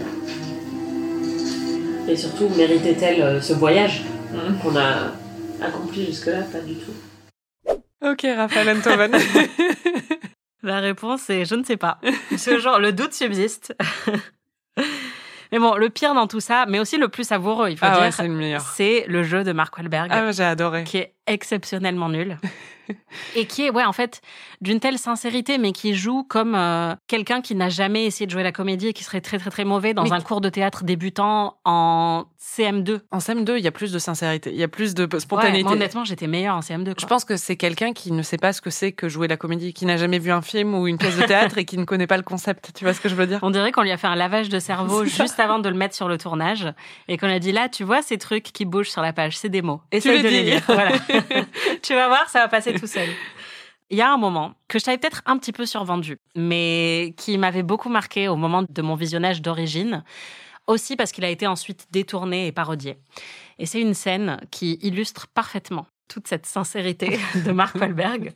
Et surtout, méritait-elle euh, ce voyage Mhm. qu'on a accompli jusque-là? Pas du tout. Ok, Raphaël Enthoven. La réponse est je ne sais pas. Ce genre, le doute subsiste. mais bon, le pire dans tout ça, mais aussi le plus savoureux, il faut ah ouais, dire, c'est le meilleur. c'est le jeu de Mark Wahlberg, Ah, j'ai adoré. qui est exceptionnellement nul. et qui est, ouais, en fait, d'une telle sincérité, mais qui joue comme euh, quelqu'un qui n'a jamais essayé de jouer la comédie et qui serait très, très, très mauvais dans Mais un cours de théâtre débutant en CM2. En CM2, il y a plus de sincérité, il y a plus de Ouais, spontanéité. moi, honnêtement, j'étais meilleure en CM2. Je pense que c'est quelqu'un qui ne sait pas ce que c'est que jouer la comédie, qui n'a jamais vu un film ou une pièce de théâtre et qui ne connaît pas le concept. Tu vois ce que je veux dire? On dirait qu'on lui a fait un lavage de cerveau juste avant de le mettre sur le tournage et qu'on a dit là, tu vois ces trucs qui bougent sur la page, c'est des mots. Essaye les de les lire. Voilà. tu vas voir, ça va passer tout seul. Il y a un moment que je t'avais peut-être un petit peu survendu, mais qui m'avait beaucoup marqué au moment de mon visionnage d'origine, aussi parce qu'il a été ensuite détourné et parodié. Et c'est une scène qui illustre parfaitement toute cette sincérité de Mark Wahlberg.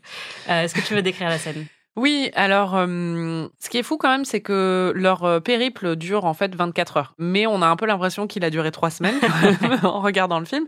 Euh, Est-ce que tu veux décrire la scène? Oui, alors euh, ce qui est fou quand même, c'est que leur périple dure en fait 24 heures. Mais on a un peu l'impression qu'il a duré trois semaines en regardant le film.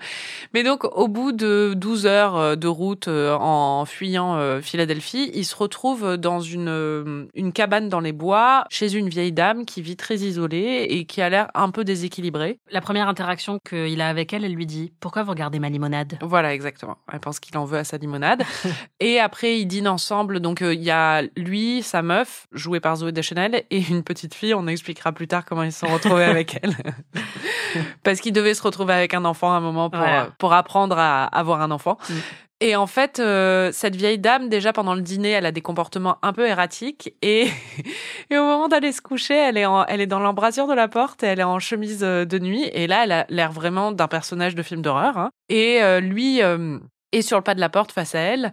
Mais donc au bout de 12 heures de route en fuyant Philadelphie, ils se retrouvent dans une, une cabane dans les bois chez une vieille dame qui vit très isolée et qui a l'air un peu déséquilibrée. La première interaction qu'il a avec elle, elle lui dit Pourquoi vous regardez ma limonade? Voilà, exactement. Elle pense qu'il en veut à sa limonade. et après, ils dînent ensemble. Donc, il y a lui, sa meuf, jouée par Zoé Deschanel, et une petite fille. On expliquera plus tard comment ils se sont retrouvés avec elle. Parce qu'ils devaient se retrouver avec un enfant à un moment pour, Voilà. euh, pour apprendre à avoir un enfant. Mm. Et en fait, euh, cette vieille dame, déjà pendant le dîner, elle a des comportements un peu erratiques. Et, et au moment d'aller se coucher, elle est, en- elle est dans l'embrasure de la porte et elle est en chemise euh, de nuit. Et là, elle a l'air vraiment d'un personnage de film d'horreur. hein. Et euh, lui euh, est sur le pas de la porte face à elle.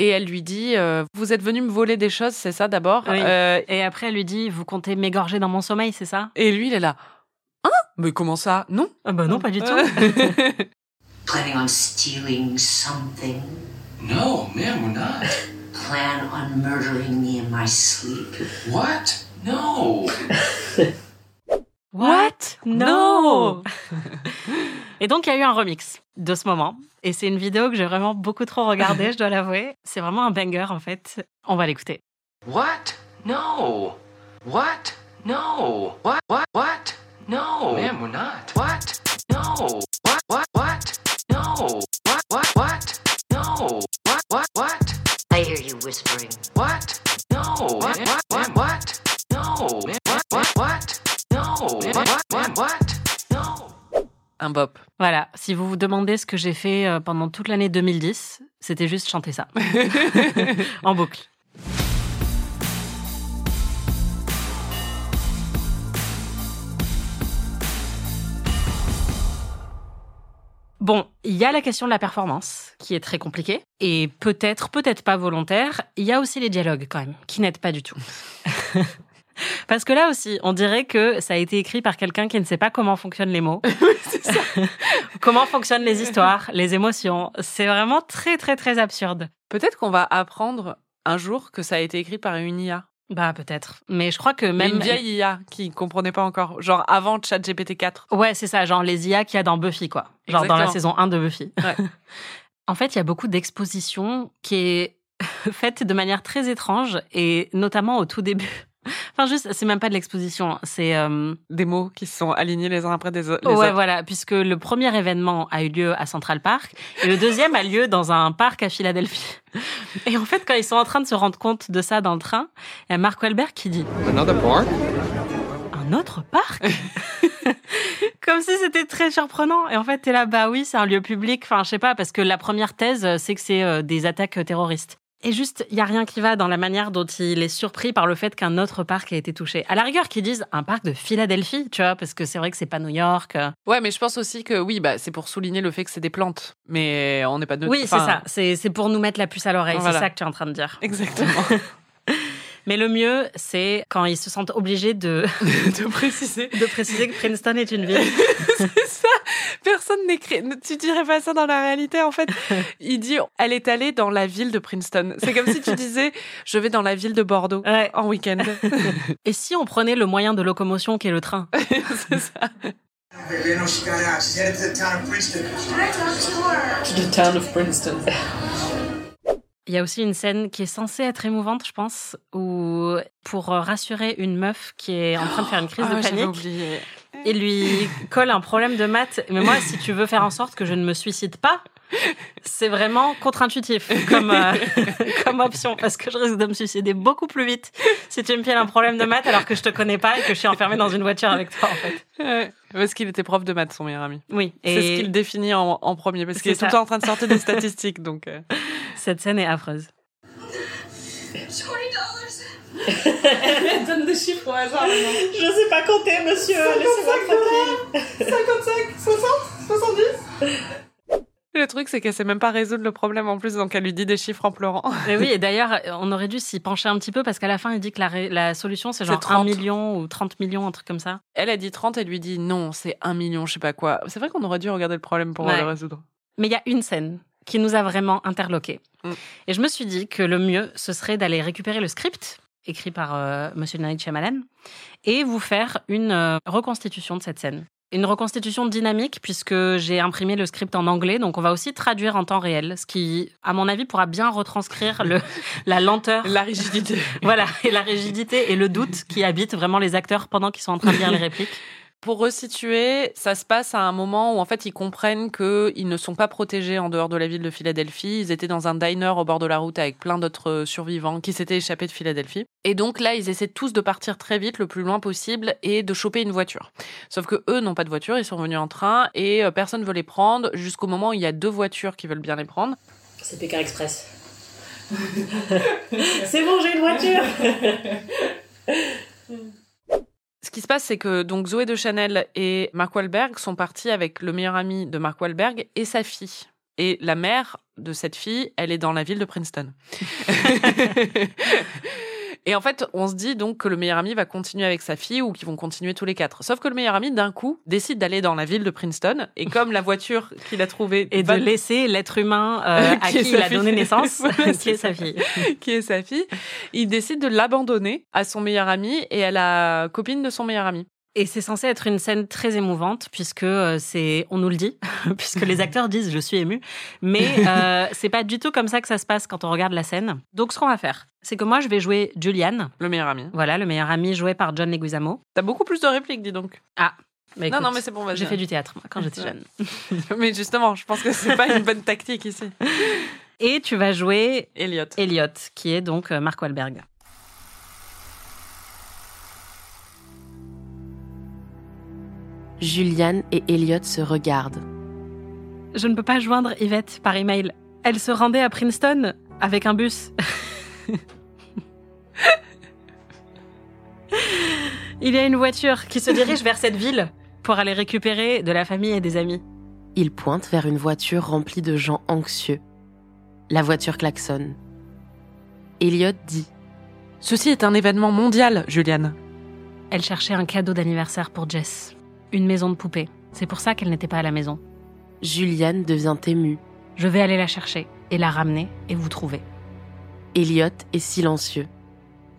Et elle lui dit euh, Vous êtes venu me voler des choses, c'est ça d'abord Oui. Euh, Et après, elle lui dit Vous comptez m'égorger dans mon sommeil, c'est ça? Et lui, il est là Hein? Mais comment ça? Non? Ah Bah non, pas du tout. Planning on stealing something? No, ma'am, we're not. Plan on murdering me in my sleep? What? No. What No Et donc, il y a eu un remix de ce moment. Et c'est une vidéo que j'ai vraiment beaucoup trop regardée, je dois l'avouer. C'est vraiment un banger, en fait. On va l'écouter. What? No. What? No. What? What? What? No. Ma'am, we're not. What? No. What? What? What? No. What? What? What? No. What? What? What? I hear you whispering. What? No. What? What? What? What? No. What? What? What? Un bop. Voilà. Si vous vous demandez ce que j'ai fait euh, pendant toute l'année 2010, c'était juste chanter ça. en boucle. Bon, il y a la question de la performance, qui est très compliquée, et peut-être, peut-être pas volontaire. Il y a aussi les dialogues, quand même, qui n'aident pas du tout. Parce que là aussi, on dirait que ça a été écrit par quelqu'un qui ne sait pas comment fonctionnent les mots, comment fonctionnent les histoires, les émotions. C'est vraiment très, très, très absurde. Peut-être qu'on va apprendre un jour que ça a été écrit par une IA. Bah, peut-être. Mais je crois que Même une vieille IA qui comprenait pas encore. Genre avant ChatGPT 4. Ouais, c'est ça, genre les IA qu'il y a dans Buffy, quoi. Genre dans la saison 1 de Buffy. Ouais. en fait, il y a beaucoup d'expositions qui est faite de manière très étrange, et notamment au tout début. Enfin, juste, c'est même pas de l'exposition, c'est. euh, Des mots qui se sont alignés les uns après des les ouais, autres. voilà, puisque le premier événement a eu lieu à Central Park et le deuxième a lieu dans un parc à Philadelphie. Et en fait, quand ils sont en train de se rendre compte de ça dans le train, il y a Mark Wahlberg qui dit Another park? Un autre parc? Comme si c'était très surprenant. Et en fait, t'es là, bah oui, c'est un lieu public. Enfin, je sais pas, parce que la première thèse, euh, c'est que c'est euh, des attaques terroristes. Et juste, il y a rien qui va dans la manière dont il est surpris par le fait qu'un autre parc a été touché. À la rigueur, qu'ils disent un parc de Philadelphie, tu vois, parce que c'est vrai que c'est pas New York. Ouais, mais je pense aussi que oui, bah, c'est pour souligner le fait que c'est des plantes. Mais on n'est pas de Oui, c'est ça. C'est c'est pour nous mettre la puce à l'oreille. Voilà. C'est ça que tu es en train de dire. Exactement. Mais le mieux, c'est quand ils se sentent obligés de, de préciser. de préciser que Princeton est une ville. c'est ça. Personne n'écrit. Tu dirais pas ça dans la réalité, en fait. Il dit, elle est allée dans la ville de Princeton. C'est comme si tu disais, je vais dans la ville de Bordeaux Ouais. en week-end. Et si on prenait le moyen de locomotion qui est le train? C'est ça. Baby, I know she got out. She's headed to the town of Princeton. Il y a aussi une scène qui est censée être émouvante, je pense, où pour rassurer une meuf qui est en train de faire une crise Ah, de panique, oublié. il lui colle un problème de maths. Mais moi, si tu veux faire en sorte que je ne me suicide pas, c'est vraiment contre-intuitif comme, euh, comme option parce que je risque de me suicider beaucoup plus vite si tu me files un problème de maths alors que je te connais pas et que je suis enfermée dans une voiture avec toi en fait. Ouais, Parce qu'il était prof de maths, son meilleur ami. Oui, C'est et ce qu'il définit en, en premier, parce qu'il est C'est tout le temps en train de sortir des statistiques. Donc, euh. Cette scène est affreuse. Elle donne des chiffres au hasard. Je sais pas compter, monsieur. Laissez-moi tranquille. 55, 60, 70 Le truc, c'est qu'elle sait même pas résoudre le problème en plus, donc elle lui dit des chiffres en pleurant. Mais oui, et d'ailleurs, on aurait dû s'y pencher un petit peu parce qu'à la fin, il dit que la, ré- la solution, c'est genre 1 30. million ou 30 millions, un truc comme ça. Elle a dit 30, elle lui dit non, c'est 1 million, je sais pas quoi. C'est vrai qu'on aurait dû regarder le problème pour Ouais. le résoudre. Mais il y a une scène qui nous a vraiment interloqués. Mm. Et je me suis dit que le mieux, ce serait d'aller récupérer le script écrit par euh, Monsieur Shyamalan et vous faire une euh, reconstitution de cette scène. Une reconstitution dynamique puisque j'ai imprimé le script en anglais, donc on va aussi traduire en temps réel, ce qui, à mon avis, pourra bien retranscrire le, la lenteur, La rigidité. voilà, et la rigidité et le doute qui habitent vraiment les acteurs pendant qu'ils sont en train de lire les répliques. Pour resituer, ça se passe à un moment où en fait ils comprennent qu'ils ne sont pas protégés en dehors de la ville de Philadelphie. Ils étaient dans un diner au bord de la route avec plein d'autres survivants qui s'étaient échappés de Philadelphie. Et donc là, ils essaient tous de partir très vite, le plus loin possible, et de choper une voiture. Sauf que eux n'ont pas de voiture, ils sont venus en train et euh, personne veut les prendre jusqu'au moment où il y a deux voitures qui veulent bien les prendre. C'est Pékin Express. C'est bon, j'ai une voiture. Ce qui se passe, c'est que donc Zoé de Chanel et Mark Wahlberg sont partis avec le meilleur ami de Mark Wahlberg et sa fille. Et la mère de cette fille, elle est dans la ville de Princeton. et en fait, on se dit donc que le meilleur ami va continuer avec sa fille ou qu'ils vont continuer tous les quatre. Sauf que le meilleur ami, d'un coup, décide d'aller dans la ville de Princeton. Et comme la voiture qu'il a trouvée Et de laisser l'être humain euh, à Qui il a donné naissance, qui est sa fille. qui est sa fille, il décide de l'abandonner à son meilleur ami et à la copine de son meilleur ami. Et c'est censé être une scène très émouvante puisque euh, c'est, on nous le dit, puisque les acteurs disent je suis ému, mais euh, c'est pas du tout comme ça que ça se passe quand on regarde la scène. Donc ce qu'on va faire, c'est que moi je vais jouer Julian, Le meilleur ami. voilà le meilleur ami joué par John Leguizamo. T'as beaucoup plus de répliques, dis donc. Bah, non, écoute, non, mais c'est bon, vas-y. j'ai fait du théâtre moi, quand j'étais jeune. Mais justement, je pense que c'est pas une bonne tactique ici. Et tu vas jouer Elliot. Elliot, qui est donc euh, Mark Wahlberg. Juliane et Elliot se regardent. Je ne peux pas joindre Yvette par email. Elle se rendait à Princeton avec un bus. Il y a une voiture qui se dirige vers cette ville pour aller récupérer de la famille et des amis. Ils pointent vers une voiture remplie de gens anxieux. La voiture klaxonne. Elliot dit Ceci est un événement mondial, Juliane. Elle cherchait un cadeau d'anniversaire pour Jess. Une maison de poupée. C'est pour ça qu'elle n'était pas à la maison. Juliane devient émue. Je vais aller la chercher et la ramener et vous trouver. Elliot est silencieux.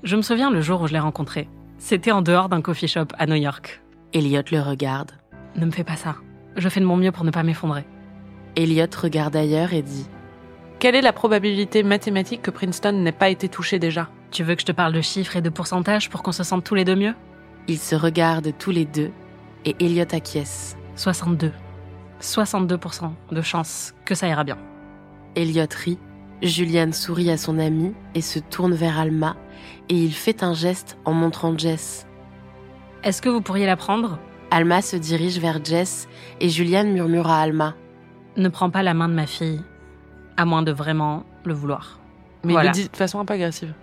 Je me souviens le jour où je l'ai rencontrée. C'était en dehors d'un coffee shop à New York. Elliot le regarde. Ne me fais pas ça. Je fais de mon mieux pour ne pas m'effondrer. Elliot regarde ailleurs et dit Quelle est la probabilité mathématique que Princeton n'ait pas été touché déjà? Tu veux que je te parle de chiffres et de pourcentages pour qu'on se sente tous les deux mieux? Ils se regardent tous les deux et Elliot acquiesce. 62. 62% de chance que ça ira bien. Elliot rit. Juliane sourit à son ami et se tourne vers Alma et il fait un geste en montrant Jess. Est-ce que vous pourriez la prendre? Alma se dirige vers Jess et Juliane murmure à Alma. Ne prends pas la main de ma fille, à moins de vraiment le vouloir. Mais Voilà. il le dit de façon un peu agressive.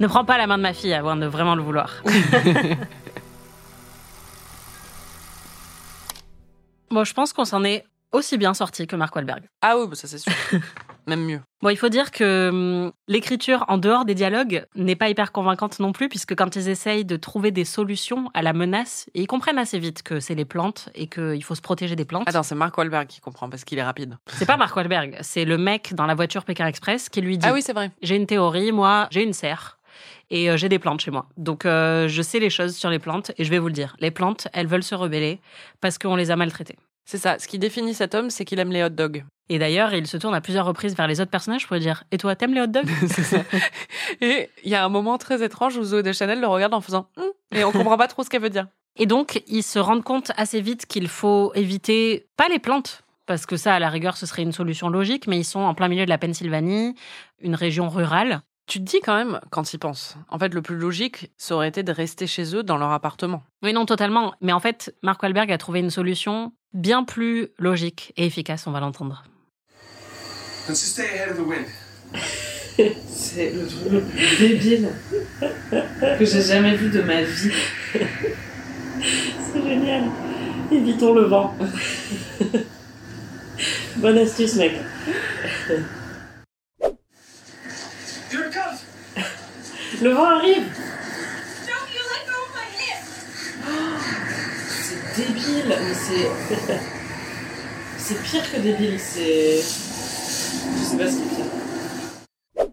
Ne prends pas la main de ma fille, à moins de vraiment le vouloir. bon, je pense qu'on s'en est aussi bien sorti que Mark Wahlberg. Ah oui, bah ça c'est sûr. Même mieux. Bon, il faut dire que hum, l'écriture en dehors des dialogues n'est pas hyper convaincante non plus, puisque quand ils essayent de trouver des solutions à la menace, ils comprennent assez vite que c'est les plantes et qu'il faut se protéger des plantes. Attends, c'est Mark Wahlberg qui comprend parce qu'il est rapide. C'est pas Mark Wahlberg, c'est le mec dans la voiture Pékin Express qui lui dit Ah oui, c'est vrai. J'ai une théorie, moi, j'ai une serre. Et euh, j'ai des plantes chez moi. Donc, euh, je sais les choses sur les plantes et je vais vous le dire. Les plantes, elles veulent se rebeller parce qu'on les a maltraitées. C'est ça. Ce qui définit cet homme, c'est qu'il aime les hot dogs. Et d'ailleurs, il se tourne à plusieurs reprises vers les autres personnages pour dire Et toi, t'aimes les hot dogs? C'est ça. Et il y a un moment très étrange où Zoé Deschanel le regarde en faisant Hum et on comprend pas trop ce qu'elle veut dire. Et donc, ils se rendent compte assez vite qu'il faut éviter, pas les plantes, parce que ça, à la rigueur, ce serait une solution logique, mais ils sont en plein milieu de la Pennsylvanie, une région rurale. Tu te dis quand même, quand ils pensent, en fait, le plus logique, ça aurait été de rester chez eux dans leur appartement. Oui, non, totalement. Mais en fait, Mark Wahlberg a trouvé une solution bien plus logique et efficace, on va l'entendre. Let's just stay ahead of the wind. C'est le truc le plus débile que j'ai jamais vu de ma vie. C'est génial. Évitons le vent. Bonne astuce, mec. Here it comes. Le vent arrive. C'est débile, mais c'est. C'est pire que débile, c'est. Je sais pas ce qui est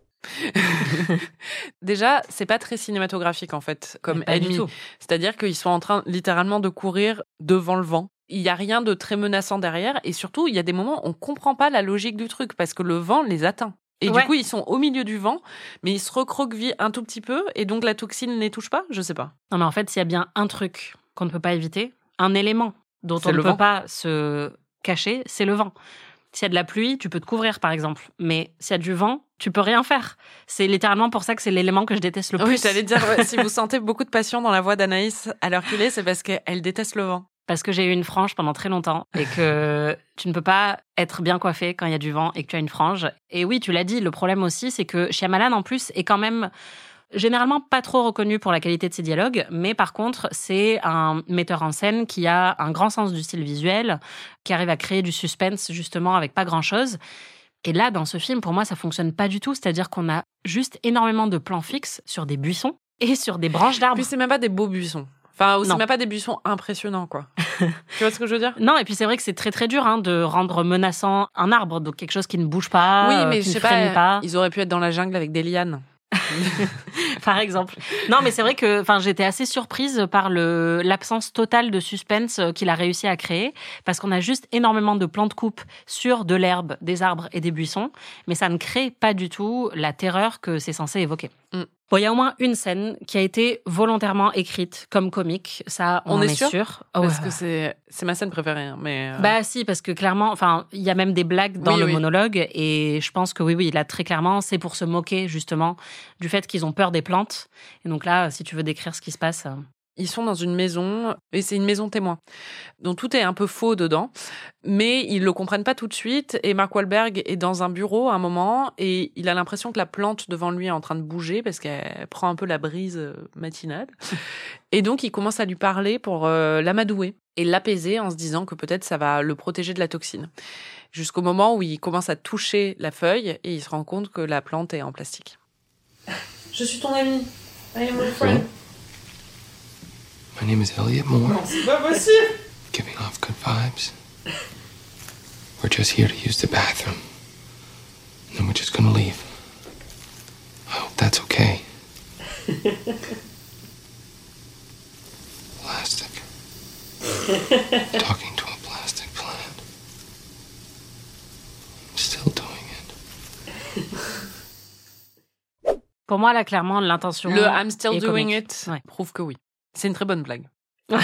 pire. Déjà, c'est pas très cinématographique en fait, comme Mais pas du ennemi. tout. C'est-à-dire qu'ils sont en train littéralement de courir devant le vent. Il y a rien de très menaçant derrière et surtout, il y a des moments où on comprend pas la logique du truc parce que le vent les atteint. Et Ouais. du coup, ils sont au milieu du vent, mais ils se recroquevillent un tout petit peu et donc la toxine ne les touche pas? Je sais pas. Non, mais en fait, s'il y a bien un truc qu'on ne peut pas éviter, un élément dont on ne peut vent. pas se cacher, c'est le vent. S'il y a de la pluie, tu peux te couvrir, par exemple. Mais s'il y a du vent, tu peux rien faire. C'est littéralement pour ça que c'est l'élément que je déteste le plus. Oui, j'allais dire, ouais, si vous sentez beaucoup de passion dans la voix d'Anaïs à l'heure qu'il est, c'est parce qu'elle déteste le vent. Parce que j'ai eu une frange pendant très longtemps et que tu ne peux pas être bien coiffé quand il y a du vent et que tu as une frange. Et oui, tu l'as dit, le problème aussi, c'est que Shyamalan, en plus, est quand même généralement pas trop reconnu pour la qualité de ses dialogues, mais par contre, c'est un metteur en scène qui a un grand sens du style visuel, qui arrive à créer du suspense justement avec pas grand-chose. Et là, dans ce film, pour moi, ça fonctionne pas du tout. C'est-à-dire qu'on a juste énormément de plans fixes sur des buissons et sur des branches d'arbres. Puis c'est même pas des beaux buissons. Enfin, ou c'est même pas des buissons impressionnants, quoi. tu vois ce que je veux dire? Non, et puis c'est vrai que c'est très très dur hein, de rendre menaçant un arbre, donc quelque chose qui ne bouge pas, Oui, euh, mais qui je ne sais pas, pas, Ils auraient pu être dans la jungle avec des lianes. par exemple. Non, mais c'est vrai que, enfin, j'étais assez surprise par le l'absence totale de suspense euh, qu'il a réussi à créer, parce qu'on a juste énormément de plans de coupe sur de l'herbe, des arbres et des buissons, mais ça ne crée pas du tout la terreur que c'est censé évoquer. Mm. Bon, il y a au moins une scène qui a été volontairement écrite comme comique, ça on, On est est sûr sûr. Parce Ouais. que c'est c'est ma scène préférée, hein, mais. euh, Bah si, parce que clairement, enfin, il y a même des blagues dans Oui, le oui. monologue, et je pense que oui, oui, là très clairement, c'est pour se moquer justement du fait qu'ils ont peur des plantes. Et donc là, si tu veux décrire ce qui se passe, euh, Ils sont dans une maison, et c'est une maison témoin. Donc tout est un peu faux dedans, mais ils le comprennent pas tout de suite. Et Mark Wahlberg est dans un bureau à un moment, et il a l'impression que la plante devant lui est en train de bouger parce qu'elle prend un peu la brise euh, matinale. Et donc il commence à lui parler pour euh, l'amadouer et l'apaiser en se disant que peut-être ça va le protéger de la toxine. Jusqu'au moment où il commence à toucher la feuille et il se rend compte que la plante est en plastique. Je suis ton ami. I am your friend. My name is Elliot Moore, Non, c'est pas possible. giving off good vibes. We're just here to use the bathroom. And then we're just gonna leave. I hope that's okay. Plastic. Talking to a plastic plant. I'm still doing it. pour moi là clairement l'intention. Le I'm still doing comique. it Ouais. prouve que oui. C'est une très bonne blague.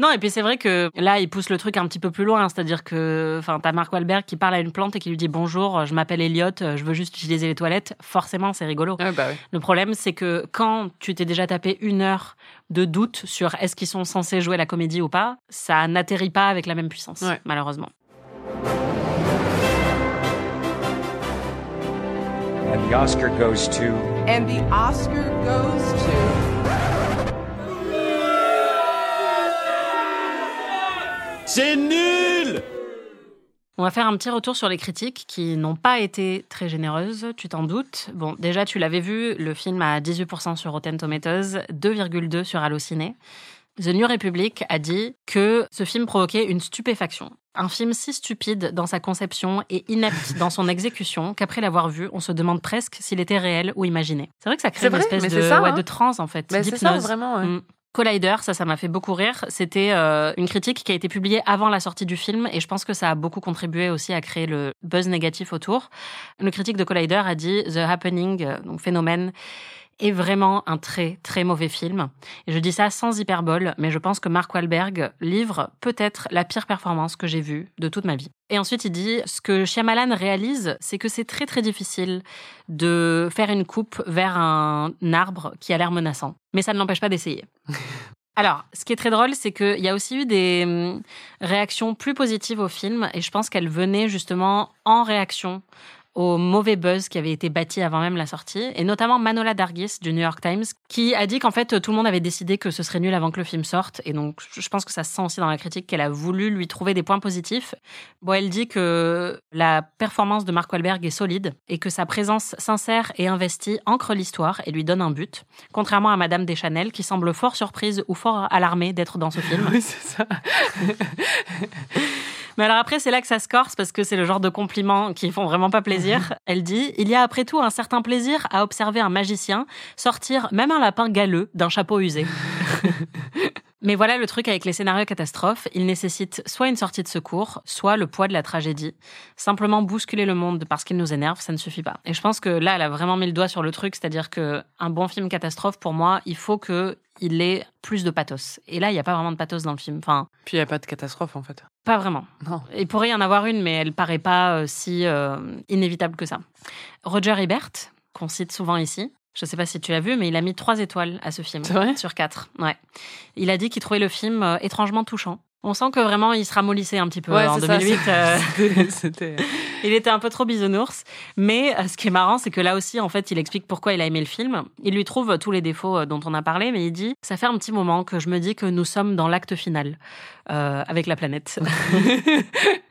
Non, et puis c'est vrai que là, il pousse le truc un petit peu plus loin, c'est-à-dire que, enfin, t'as Mark Wahlberg qui parle à une plante et qui lui dit bonjour, je m'appelle Elliot, je veux juste utiliser les toilettes. Forcément, c'est rigolo. Ouais, bah oui. Le problème, c'est que quand tu t'es déjà tapé une heure de doute sur est-ce qu'ils sont censés jouer la comédie ou pas, ça n'atterrit pas avec la même puissance, Ouais. malheureusement. And the Oscar goes to And the Oscar goes to. C'est nul On va faire un petit retour sur les critiques qui n'ont pas été très généreuses, tu t'en doutes. Bon, déjà, tu l'avais vu, le film a 18% sur Rotten Tomatoes, 2,2 sur Allociné. The New Republic a dit que ce film provoquait une stupéfaction. Un film si stupide dans sa conception et inepte dans son exécution qu'après l'avoir vu, on se demande presque s'il était réel ou imaginé. C'est vrai que ça crée une vrai, espèce mais de, c'est ça, ouais, hein. de transe en fait, c'est ça, vraiment. ouais. Mm. Collider, ça, ça m'a fait beaucoup rire. C'était euh, une critique qui a été publiée avant la sortie du film et je pense que ça a beaucoup contribué aussi à créer le buzz négatif autour. Le critique de Collider a dit The Happening, euh, donc phénomène, est vraiment un très très mauvais film. Et je dis ça sans hyperbole, mais je pense que Mark Wahlberg livre peut-être la pire performance que j'ai vue de toute ma vie. Et ensuite, il dit ce que Shyamalan réalise, c'est que c'est très très difficile de faire une coupe vers un arbre qui a l'air menaçant. Mais ça ne l'empêche pas d'essayer. Alors, ce qui est très drôle, c'est qu'il y a aussi eu des hum, réactions plus positives au film, et je pense qu'elles venaient justement en réaction au mauvais buzz qui avait été bâti avant même la sortie, et notamment Manola Dargis du New York Times, qui a dit qu'en fait tout le monde avait décidé que ce serait nul avant que le film sorte, et donc je pense que ça se sent aussi dans la critique qu'elle a voulu lui trouver des points positifs. Bon, elle dit que la performance de Mark Wahlberg est solide, et que sa présence sincère et investie ancre l'histoire et lui donne un but, contrairement à Madame Deschanel, qui semble fort surprise ou fort alarmée d'être dans ce film. Oui, c'est ça. Mais alors après, c'est là que ça se corse parce que c'est le genre de compliments qui font vraiment pas plaisir. Elle dit Il y a après tout un certain plaisir à observer un magicien sortir même un lapin galeux d'un chapeau usé. Mais voilà le truc avec les scénarios catastrophes, ils nécessitent soit une sortie de secours, soit le poids de la tragédie. Simplement bousculer le monde parce qu'il nous énerve, ça ne suffit pas. Et je pense que là, elle a vraiment mis le doigt sur le truc, c'est-à-dire que un bon film catastrophe, pour moi, il faut que il ait plus de pathos. Et là, il n'y a pas vraiment de pathos dans le film. Enfin, Puis il n'y a pas de catastrophe en fait. pas vraiment. Non. Il pourrait y en avoir une, mais elle paraît pas euh, si euh, inévitable que ça. Roger Ebert, qu'on cite souvent ici, je sais pas si tu l'as vu, mais il a mis trois étoiles à ce film vrai? Sur quatre. Ouais. Il a dit qu'il trouvait le film euh, étrangement touchant. On sent que vraiment il se ramollissait un petit peu Ouais, en c'est ça, 2008. euh, il était un peu trop bisounours. Mais euh, ce qui est marrant, c'est que là aussi, en fait, il explique pourquoi il a aimé le film. Il lui trouve tous les défauts dont on a parlé, mais il dit Ça fait un petit moment que je me dis que nous sommes dans l'acte final euh, avec la planète.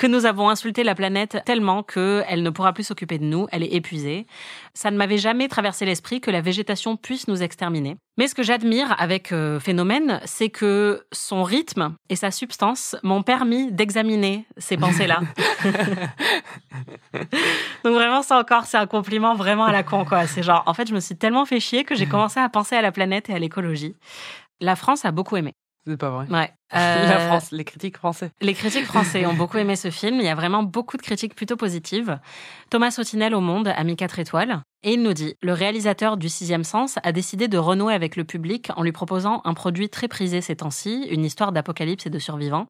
que nous avons insulté la planète tellement qu'elle ne pourra plus s'occuper de nous, elle est épuisée. Ça ne m'avait jamais traversé l'esprit que la végétation puisse nous exterminer. Mais ce que j'admire avec euh, Phénomène, c'est que son rythme et sa substance m'ont permis d'examiner ces pensées-là. Donc vraiment, ça encore, c'est un compliment vraiment à la con, quoi. C'est genre, en fait, je me suis tellement fait chier que j'ai commencé à penser à la planète et à l'écologie. La France a beaucoup aimé. C'est pas vrai. Ouais. La Euh, France, les critiques français. les critiques français ont beaucoup aimé ce film. Il y a vraiment beaucoup de critiques plutôt positives. Thomas Sautinel au Monde a mis 4 étoiles. Et il nous dit Le réalisateur du Sixième Sens a décidé de renouer avec le public en lui proposant un produit très prisé ces temps-ci, une histoire d'apocalypse et de survivants.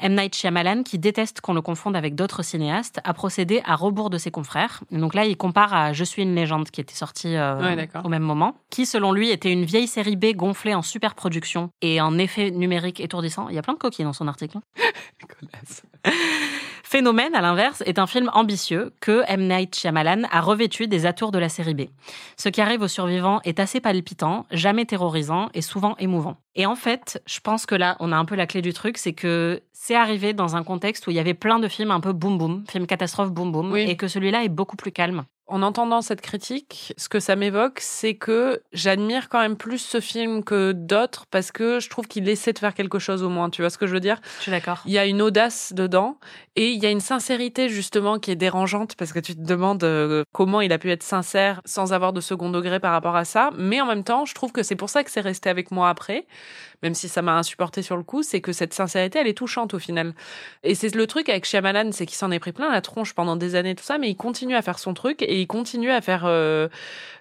M. Night Shyamalan, qui déteste qu'on le confonde avec d'autres cinéastes, a procédé à rebours de ses confrères. Donc là, il compare à Je suis une légende, qui était sorti euh, Ouais, au même moment, qui, selon lui, était une vieille série B gonflée en super production et en effet numérique étourdissant. Il y a plein de coquilles dans son article. Phénomène, à l'inverse, est un film ambitieux que M. Night Shyamalan a revêtu des atours de la série B. Ce qui arrive aux survivants est assez palpitant, jamais terrorisant et souvent émouvant. Et en fait, je pense que là, on a un peu la clé du truc, c'est que c'est arrivé dans un contexte où il y avait plein de films un peu boum boum, films catastrophes boum boum, Oui. et que celui-là est beaucoup plus calme. En entendant cette critique, ce que ça m'évoque, c'est que j'admire quand même plus ce film que d'autres parce que je trouve qu'il essaie de faire quelque chose au moins. Tu vois ce que je veux dire? Je suis d'accord. Il y a une audace dedans et il y a une sincérité justement qui est dérangeante parce que tu te demandes euh, comment il a pu être sincère sans avoir de second degré par rapport à ça. Mais en même temps, je trouve que c'est pour ça que c'est resté avec moi après, même si ça m'a insupporté sur le coup, c'est que cette sincérité, elle est touchante au final. Et c'est le truc avec Shyamalan, c'est qu'il s'en est pris plein la tronche pendant des années, tout ça, mais il continue à faire son truc et il continue à faire euh,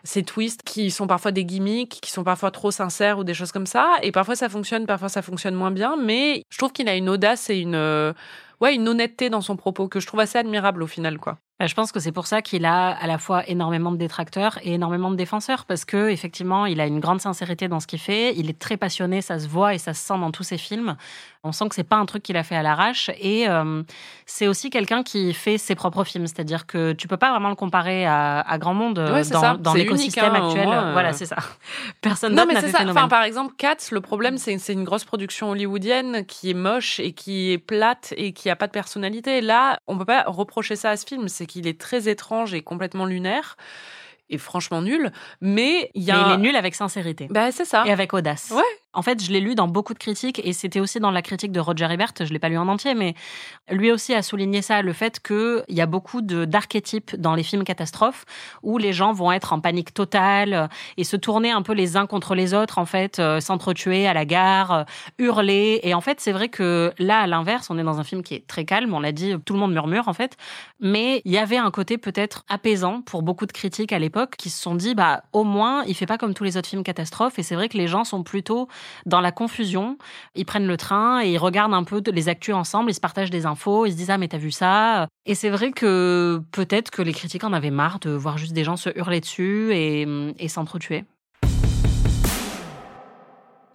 ces twists qui sont parfois des gimmicks, qui sont parfois trop sincères ou des choses comme ça. Et parfois ça fonctionne, parfois ça fonctionne moins bien, mais je trouve qu'il a une audace et une, euh, ouais, une honnêteté dans son propos que je trouve assez admirable au final, quoi. Euh, Je pense que c'est pour ça qu'il a à la fois énormément de détracteurs et énormément de défenseurs parce que effectivement, il a une grande sincérité dans ce qu'il fait. Il est très passionné, ça se voit et ça se sent dans tous ses films. On sent que c'est pas un truc qu'il a fait à l'arrache et euh, c'est aussi quelqu'un qui fait ses propres films. C'est-à-dire que tu peux pas vraiment le comparer à, à grand monde euh, Ouais, dans, dans l'écosystème hein, actuel. moins, euh. Voilà, c'est ça. Personne Non, mais n'a c'est ça. phénomène. Enfin, par exemple, Cats, le problème, c'est c'est une grosse production hollywoodienne qui est moche et qui est plate et qui a pas de personnalité. Là, on peut pas reprocher ça à ce film. C'est qu'il est très étrange et complètement lunaire et franchement nul. Mais il y Mais a. il est nul avec sincérité Bah, c'est ça. et avec audace. Ouais. En fait, je l'ai lu dans beaucoup de critiques et c'était aussi dans la critique de Roger Ebert. Je l'ai pas lu en entier, mais lui aussi a souligné ça, le fait qu'il y a beaucoup d'archétypes dans les films catastrophes où les gens vont être en panique totale euh, et se tourner un peu les uns contre les autres, en fait, euh, s'entretuer à la gare, euh, hurler. Et en fait, c'est vrai que là, à l'inverse, on est dans un film qui est très calme. On l'a dit, tout le monde murmure en fait, mais il y avait un côté peut-être apaisant pour beaucoup de critiques à l'époque qui se sont dit, bah au moins, il fait pas comme tous les autres films catastrophes. Et c'est vrai que les gens sont plutôt dans la confusion. Ils prennent le train et ils regardent un peu les actus ensemble, ils se partagent des infos, ils se disent ah mais t'as vu ça? Et c'est vrai que peut-être que les critiques en avaient marre de voir juste des gens se hurler dessus et, et s'entretuer.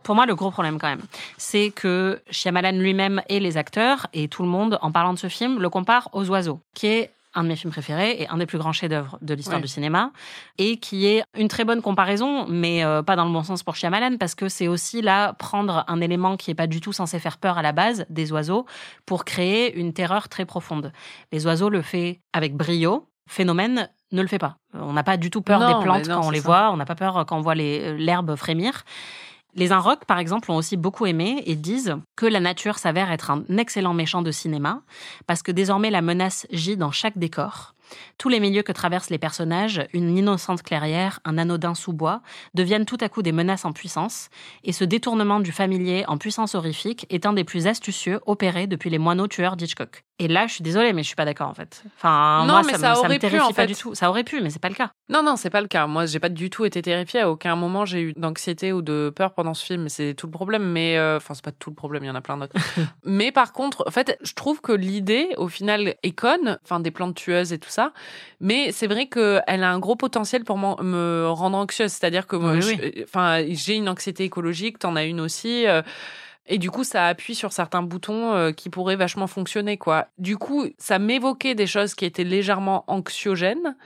Pour moi, le gros problème quand même, c'est que Shyamalan lui-même et les acteurs et tout le monde, en parlant de ce film, le comparent aux oiseaux, qui est un de mes films préférés et un des plus grands chefs-d'œuvre de l'histoire Ouais. du cinéma, et qui est une très bonne comparaison, mais euh, pas dans le bon sens pour Shyamalan, parce que c'est aussi là prendre un élément qui est pas du tout censé faire peur à la base, des oiseaux, pour créer une terreur très profonde. Les oiseaux le fait avec brio, phénomène ne le fait pas. On n'a pas du tout peur Non, des plantes non, quand on les ça. voit, on n'a pas peur quand on voit les- l'herbe frémir. Les Inrocks, par exemple, ont aussi beaucoup aimé et disent que la nature s'avère être un excellent méchant de cinéma, parce que désormais la menace gît dans chaque décor. Tous les milieux que traversent les personnages, une innocente clairière, un anodin sous-bois, deviennent tout à coup des menaces en puissance, et ce détournement du familier en puissance horrifique est un des plus astucieux opérés depuis les moineaux tueurs d'Hitchcock. Et là, je suis désolée, mais je suis pas d'accord en fait. Enfin, Non, moi, mais ça, ça me, ça me aurait pu, terrifie en pas fait. du tout. Ça aurait pu, mais c'est pas le cas. Non, non, c'est pas le cas. Moi, j'ai pas du tout été terrifiée. À aucun moment, j'ai eu d'anxiété ou de peur pendant ce film. C'est tout le problème. Mais, euh, enfin, c'est pas tout le problème. Il y en a plein d'autres. mais par contre, en fait, je trouve que l'idée, au final, est conne. Enfin, des plantes tueuses et tout ça. Mais c'est vrai qu'elle a un gros potentiel pour me rendre anxieuse. C'est-à-dire que moi, Oui, je- oui. enfin, j'ai une anxiété écologique. T'en as une aussi. euh, et du coup, ça appuie sur certains boutons euh, qui pourraient vachement fonctionner, quoi. Du coup, ça m'évoquait des choses qui étaient légèrement anxiogènes,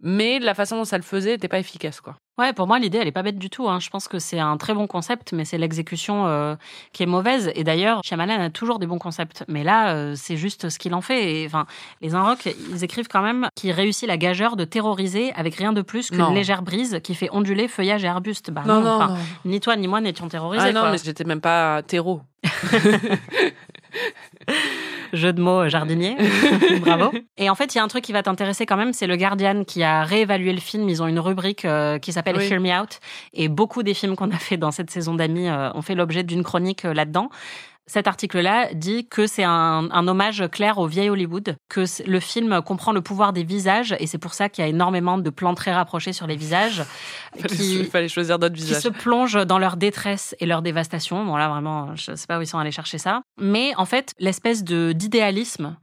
mais la façon dont ça le faisait n'était pas efficace, quoi. Ouais, pour moi, l'idée, elle est pas bête du tout. Hein. Je pense que c'est un très bon concept, mais c'est l'exécution euh, qui est mauvaise. Et d'ailleurs, Shyamalan a toujours des bons concepts. Mais là, euh, c'est juste ce qu'il en fait. Et enfin, les Inrocks, ils écrivent quand même qu'il réussit la gageure de terroriser avec rien de plus qu'une légère brise qui fait onduler feuillage et arbustes. Bah Non, non, non, ni toi ni moi n'étions terrorisés. Ah non, quoi. mais j'étais même pas terreau. Jeu de mots euh, jardinier. Bravo. Et en fait, il y a un truc qui va t'intéresser quand même, c'est le Guardian qui a réévalué le film. Ils ont une rubrique euh, qui s'appelle Oui. Hear Me Out. Et beaucoup des films qu'on a fait dans cette saison d'amis euh, ont fait l'objet d'une chronique euh, là-dedans. Cet article-là dit que c'est un, un hommage clair au vieil Hollywood, que le film comprend le pouvoir des visages, et c'est pour ça qu'il y a énormément de plans très rapprochés sur les visages, Il fallait choisir d'autres qui visages. se plongent dans leur détresse et leur dévastation. Bon là vraiment, je sais pas où ils sont allés chercher ça. Mais en fait, l'espèce d'idéalisme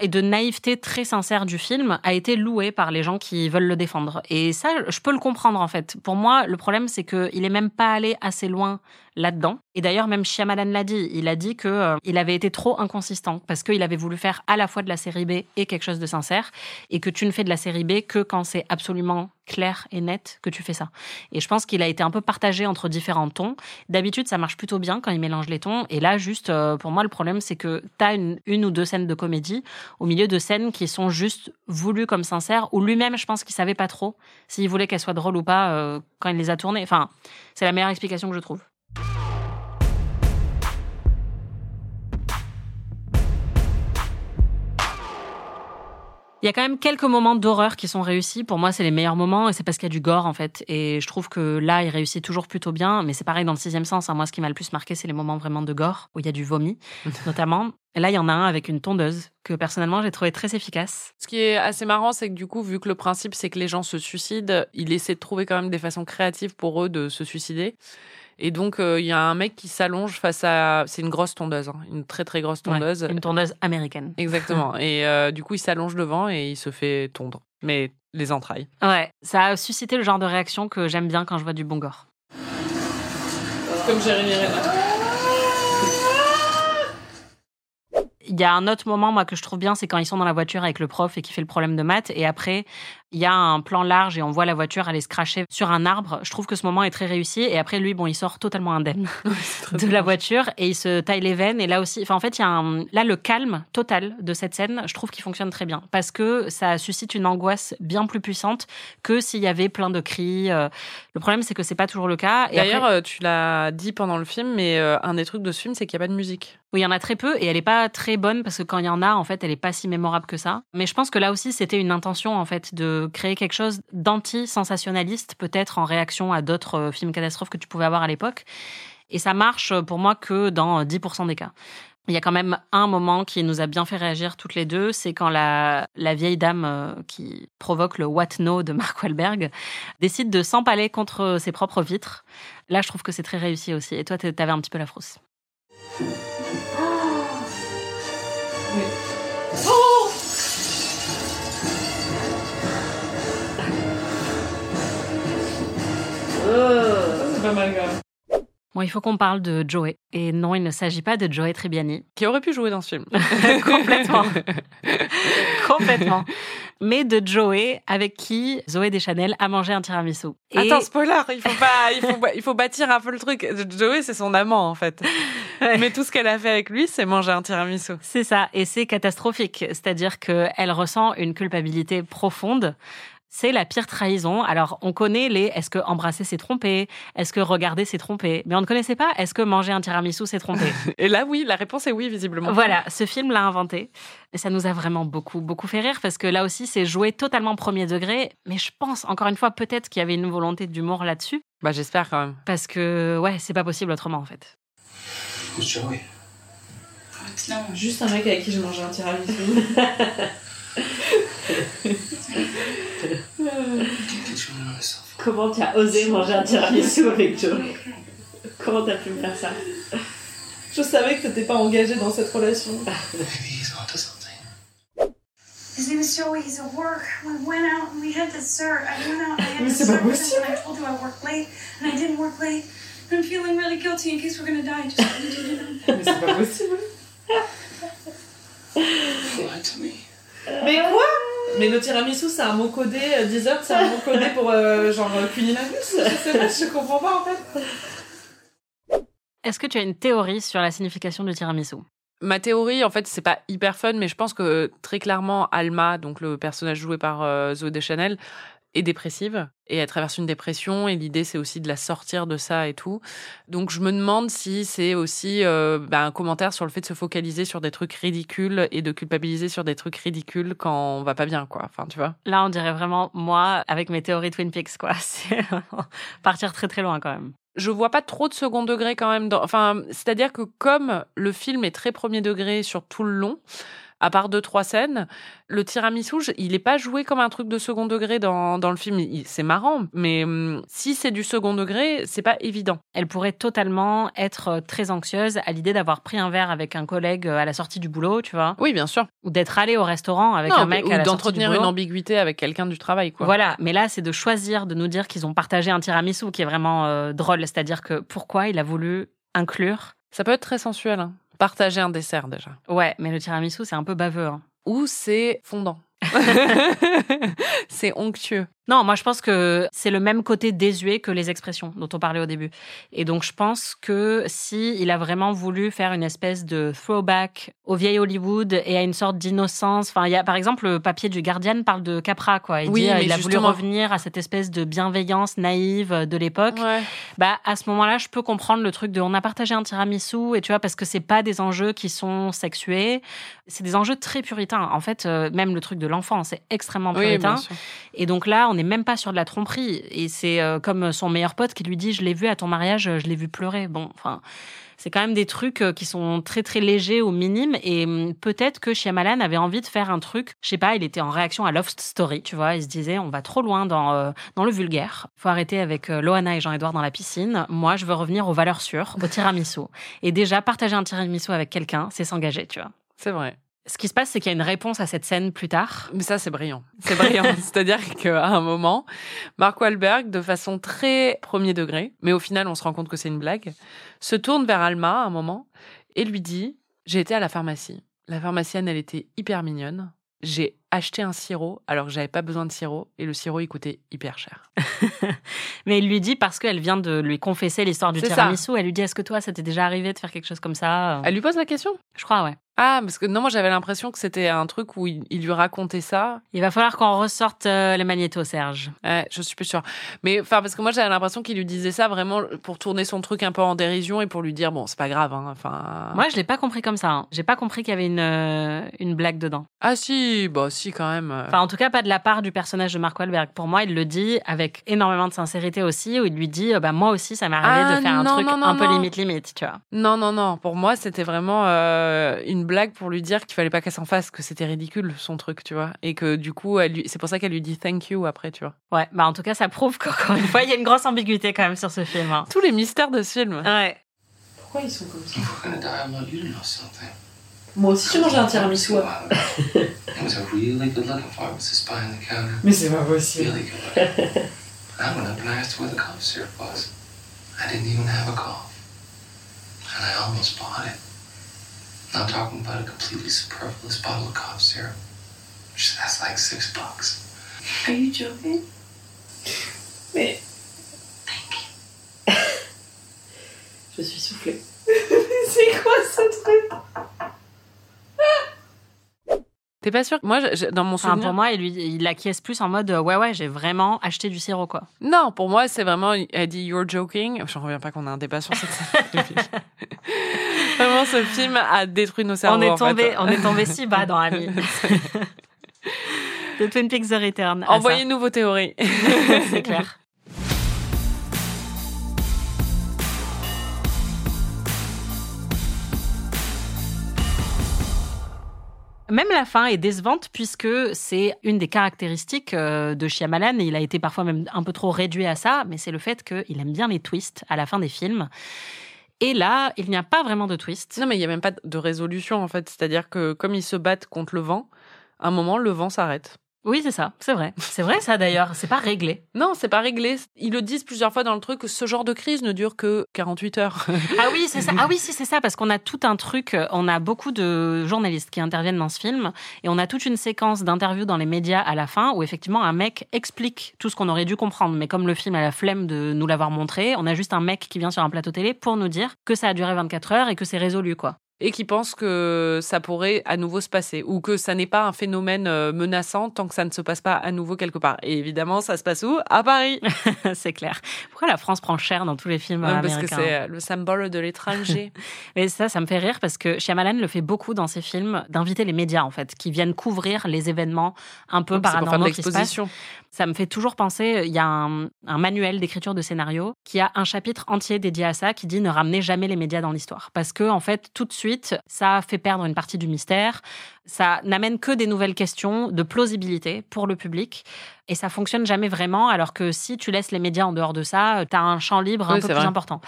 et de naïveté très sincère du film a été loué par les gens qui veulent le défendre. Et ça, je peux le comprendre en fait. Pour moi, le problème c'est que il est même pas allé assez loin là-dedans. Et d'ailleurs, même Shyamalan l'a dit. Il a dit que euh, il avait été trop inconsistant parce qu'il avait voulu faire à la fois de la série B et quelque chose de sincère, et que tu ne fais de la série B que quand c'est absolument clair et net que tu fais ça. Et je pense qu'il a été un peu partagé entre différents tons. D'habitude, ça marche plutôt bien quand il mélange les tons. Et là, juste, euh, pour moi, le problème, c'est que tu as une, ou deux scènes de comédie au milieu de scènes qui sont juste voulues comme sincères, où lui-même, je pense qu'il savait pas trop s'il voulait qu'elles soient drôles ou pas euh, quand il les a tournées. Enfin, c'est la meilleure explication que je trouve. Y a quand même quelques moments d'horreur qui sont réussis. Pour moi, c'est les meilleurs moments et c'est parce qu'il y a du gore en fait. Et je trouve que là, il réussit toujours plutôt bien. Mais c'est pareil dans le sixième sens. hein. Moi, ce qui m'a le plus marqué, c'est les moments vraiment de gore où il y a du vomi, notamment. Et là, il y en a un avec une tondeuse que personnellement j'ai trouvé très efficace. Ce qui est assez marrant, c'est que du coup, vu que le principe, c'est que les gens se suicident, il essaie de trouver quand même des façons créatives pour eux de se suicider. Et donc, euh, il y a un mec qui s'allonge face à... C'est une grosse tondeuse, hein, une très très grosse Ouais, tondeuse. une tondeuse américaine. Exactement. et euh, du coup, il s'allonge devant et il se fait tondre. Mais les entrailles. Ouais, ça a suscité le genre de réaction que j'aime bien quand je vois du bon gore. Comme Jérémy. Il y a un autre moment, moi, que je trouve bien, c'est quand ils sont dans la voiture avec le prof et qui fait le problème de maths. Et après, Il y a un plan large et on voit la voiture aller se cracher sur un arbre. Je trouve que ce moment est très réussi. Et après, lui, bon, il sort totalement indemne de la voiture et il se taille les veines. Et là aussi, enfin, en fait, il y a un, là, le calme total de cette scène, je trouve qu'il fonctionne très bien parce que ça suscite une angoisse bien plus puissante que s'il y avait plein de cris. Euh, Le problème, c'est que c'est pas toujours le cas. D'ailleurs, après- euh, tu l'as dit pendant le film, mais euh, un des trucs de ce film, c'est qu'il n'y a pas de musique. Oui, il y en a très peu et elle est pas très bonne parce que quand il y en a, en fait, elle est pas si mémorable que ça. Mais je pense que là aussi, c'était une intention, en fait, de créer quelque chose d'anti-sensationnaliste, peut-être en réaction à d'autres euh, films catastrophes que tu pouvais avoir à l'époque. Et ça marche euh, pour moi que dans 10% des cas. Il y a quand même un moment qui nous a bien fait réagir toutes les deux, c'est quand la, la vieille dame euh, qui provoque le What No de Mark Wahlberg décide de s'empaler contre ses propres vitres. Là, je trouve que c'est très réussi aussi. Et toi, t'avais un petit peu la frousse. C'est pas mal quand même. Bon, il faut qu'on parle de Joey. Et non, il ne s'agit pas de Joey Tribbiani. Qui aurait pu jouer dans ce film Complètement. Complètement. Mais de Joey, avec qui Zoé Deschanel a mangé un tiramisu. Et- Attends, spoiler, il faut pas, il faut, il faut bâtir un peu le truc. Joey, c'est son amant en fait. Mais tout ce qu'elle a fait avec lui, c'est manger un tiramisu. C'est ça, et c'est catastrophique. C'est-à-dire qu'elle ressent une culpabilité profonde. C'est la pire trahison. Alors, on connaît les est-ce que embrasser c'est tromper Est-ce que regarder c'est tromper? Mais on ne connaissait pas est-ce que manger un tiramisu c'est tromper? Et là, oui, la réponse est oui, visiblement. Voilà, ce film l'a inventé. Et ça nous a vraiment beaucoup, beaucoup fait rire parce que là aussi, c'est joué totalement premier degré. Mais je pense, encore une fois, peut-être qu'il y avait une volonté d'humour là-dessus. Bah, j'espère quand même. Parce que, ouais, c'est pas possible autrement en fait. Juste un mec avec qui j'ai mangé un tiramisu. Comment tu as osé manger un tiramisu avec Joe Comment t'as pu me faire ça Je savais que t'étais pas engagée dans cette relation. Maybe he's onto something. His name is Joey. He's at work? We went out and we had dessert. I went out and I had dessert with him and I told you I worked late and I didn't work late. I'm feeling really guilty in case we're gonna die. Just c'est pas possible. You lied to me. Mais quoi? Mais le tiramisu, c'est un mot codé, euh, dessert, c'est un mot codé pour euh, genre euh, cunilingus Je sais pas, je comprends pas en fait. Est-ce que tu as une théorie sur la signification du tiramisu? Ma théorie, en fait, c'est pas hyper fun, mais je pense que très clairement, Alma, donc le personnage joué par euh, Zoé Deschanel, est dépressive et elle traverse une dépression et l'idée c'est aussi de la sortir de ça et tout. Donc je me demande si c'est aussi euh, bah, un commentaire sur le fait de se focaliser sur des trucs ridicules et de culpabiliser sur des trucs ridicules quand on va pas bien quoi. Enfin tu vois? Là, on dirait vraiment moi avec mes théories Twin Peaks, quoi. C'est partir très très loin quand même. je vois pas trop de second degré quand même. Dans... Enfin, c'est-à-dire que comme le film est très premier degré sur tout le long, à part deux trois scènes, le tiramisu, il est pas joué comme un truc de second degré dans, dans le film. Il- C'est marrant, mais hum, si c'est du second degré, c'est pas évident. Elle pourrait totalement être euh, très anxieuse à l'idée d'avoir pris un verre avec un collègue euh, à la sortie du boulot, tu vois, Oui, bien sûr. ou d'être allé au restaurant avec Non, un mec ou à la sortie du d'entretenir une boulot. ambiguïté avec quelqu'un du travail, quoi. Voilà, mais là, c'est de choisir de nous dire qu'ils ont partagé un tiramisu qui est vraiment euh, drôle. C'est-à-dire que pourquoi il a voulu inclure Ça peut être très sensuel. hein. Partager un dessert déjà. Ouais, mais le tiramisu, c'est un peu baveux. hein. Ou c'est fondant. c'est onctueux. Non, moi je pense que c'est le même côté désuet que les expressions dont on parlait au début. Et donc je pense que si il a vraiment voulu faire une espèce de throwback au vieil Hollywood et à une sorte d'innocence, enfin il y a par exemple le papier du Guardian parle de Capra quoi. Il Oui, dit euh, il a voulu revenir à cette espèce de bienveillance naïve de l'époque. Ouais. Bah à ce moment-là, je peux comprendre le truc de on a partagé un tiramisu et tu vois parce que c'est pas des enjeux qui sont sexués, c'est des enjeux très puritains. En fait, euh, même le truc de l'enfant, c'est extrêmement puritain. Et donc là, on n'est même pas sur de la tromperie. Et c'est euh, comme son meilleur pote qui lui dit Je l'ai vu à ton mariage, je l'ai vu pleurer. Bon, enfin, c'est quand même des trucs euh, qui sont très très légers ou minimes. Et hum, peut-être que Shyamalan avait envie de faire un truc. Je sais pas, il était en réaction à Love Story, tu vois. Il se disait On va trop loin dans, euh, dans le vulgaire. faut arrêter avec Loana et Jean-Edouard dans la piscine. Moi, je veux revenir aux valeurs sûres, au tiramisu. Et déjà, partager un tiramisu avec quelqu'un, c'est s'engager, tu vois. C'est vrai. Ce qui se passe, c'est qu'il y a une réponse à cette scène plus tard. Mais ça, c'est brillant. C'est brillant. C'est-à-dire qu'à un moment, Mark Wahlberg, de façon très premier degré, mais au final, on se rend compte que c'est une blague, se tourne vers Alma à un moment et lui dit J'ai été à la pharmacie. La pharmacienne, elle était hyper mignonne. j'ai acheté un sirop alors que j'avais pas besoin de sirop et le sirop il coûtait hyper cher. Mais il lui dit parce qu'elle vient de lui confesser l'histoire du ça. tiramisu. Elle lui dit Est-ce que toi, ça t'est déjà arrivé de faire quelque chose comme ça? Elle lui pose la question Je crois, ouais. Ah, parce que non, moi j'avais l'impression que c'était un truc où il, il lui racontait ça. Il va falloir qu'on ressorte euh, les magnétos, Serge. Ouais, je suis plus sûre. Mais enfin, parce que moi j'avais l'impression qu'il lui disait ça vraiment pour tourner son truc un peu en dérision et pour lui dire bon, c'est pas grave. hein, Enfin. Moi, je l'ai pas compris comme ça. hein. J'ai pas compris qu'il y avait une, euh, une blague dedans. Ah si, bah si quand même. Enfin, en tout cas, pas de la part du personnage de Mark Wahlberg. Pour moi, il le dit avec énormément de sincérité aussi, où il lui dit euh, bah, Moi aussi, ça m'est arrivé Ah, de faire un truc non, non, un peu non. limite-limite, tu vois. Non, non, non. Pour moi, c'était vraiment euh, une blague pour lui dire qu'il fallait pas qu'elle s'en fasse, que c'était ridicule son truc, tu vois. Et que du coup, elle lui... c'est pour ça qu'elle lui dit thank you après, tu vois. Ouais, bah en tout cas, ça prouve qu'encore une fois, il y a une grosse ambiguïté quand même sur ce film. hein. Tous les mystères de ce film. Ouais. Pourquoi ils sont comme ça. Moi aussi, j'ai mangé un tiramisu. Mais c'est pas possible. I went up and I asked where the cough syrup was. I didn't even have a cough. And I almost bought it. I'm talking about a completely superfluous bottle of cough syrup. Which that's like six bucks. Are you joking? Mais. Je suis soufflée. c'est quoi ce truc T'es pas sûr Moi, je- dans mon Enfin, souvenir. pour moi, il, lui, il acquiesce plus en mode euh, Ouais, ouais, j'ai vraiment acheté du sirop, quoi. Non, pour moi, c'est vraiment. Elle dit You're joking. J'en reviens pas qu'on a un débat sur cette Vraiment, ce film a détruit nos cerveaux. on, est tombé, on est tombé si bas dans Ami. de Twin Peaks The Return. Envoyez-nous vos théories. C'est clair. Même la fin est décevante puisque c'est une des caractéristiques euh, de Shyamalan il a été parfois même un peu trop réduit à ça, mais c'est le fait qu'il aime bien les twists à la fin des films. Et là, il n'y a pas vraiment de twist. Non, mais il y a même pas de résolution en fait. C'est-à-dire que comme ils se battent contre le vent, à un moment, le vent s'arrête. Oui, c'est ça, c'est vrai. C'est vrai ça d'ailleurs, c'est pas réglé. Non, c'est pas réglé. Ils le disent plusieurs fois dans le truc. Ce genre de crise ne dure que 48 heures. Ah oui, c'est ça. Ah oui, si, c'est ça, parce qu'on a tout un truc. On a beaucoup de journalistes qui interviennent dans ce film, et on a toute une séquence d'interviews dans les médias à la fin où effectivement un mec explique tout ce qu'on aurait dû comprendre. Mais comme le film a la flemme de nous l'avoir montré, on a juste un mec qui vient sur un plateau télé pour nous dire que ça a duré 24 heures et que c'est résolu, quoi. Et qui pensent que ça pourrait à nouveau se passer ou que ça n'est pas un phénomène euh, menaçant tant que ça ne se passe pas à nouveau quelque part. Et évidemment, ça se passe où? À Paris. c'est clair. Pourquoi la France prend cher dans tous les films Ouais, parce que américains c'est euh, le symbole de l'étranger. Mais ça, ça me fait rire parce que Shyamalan le fait beaucoup dans ses films d'inviter les médias en fait, qui viennent couvrir les événements un peu paranormaux qui se passent. l'exposition. Ça me fait toujours penser, il y a un, un manuel d'écriture de scénario qui a un chapitre entier dédié à ça qui dit ne ramenez jamais les médias dans l'histoire. Parce que, en fait, tout de suite, ça fait perdre une partie du mystère. Ça n'amène que des nouvelles questions de plausibilité pour le public. Et ça fonctionne jamais vraiment, alors que si tu laisses les médias en dehors de ça, tu as un champ libre un peu plus vrai. important.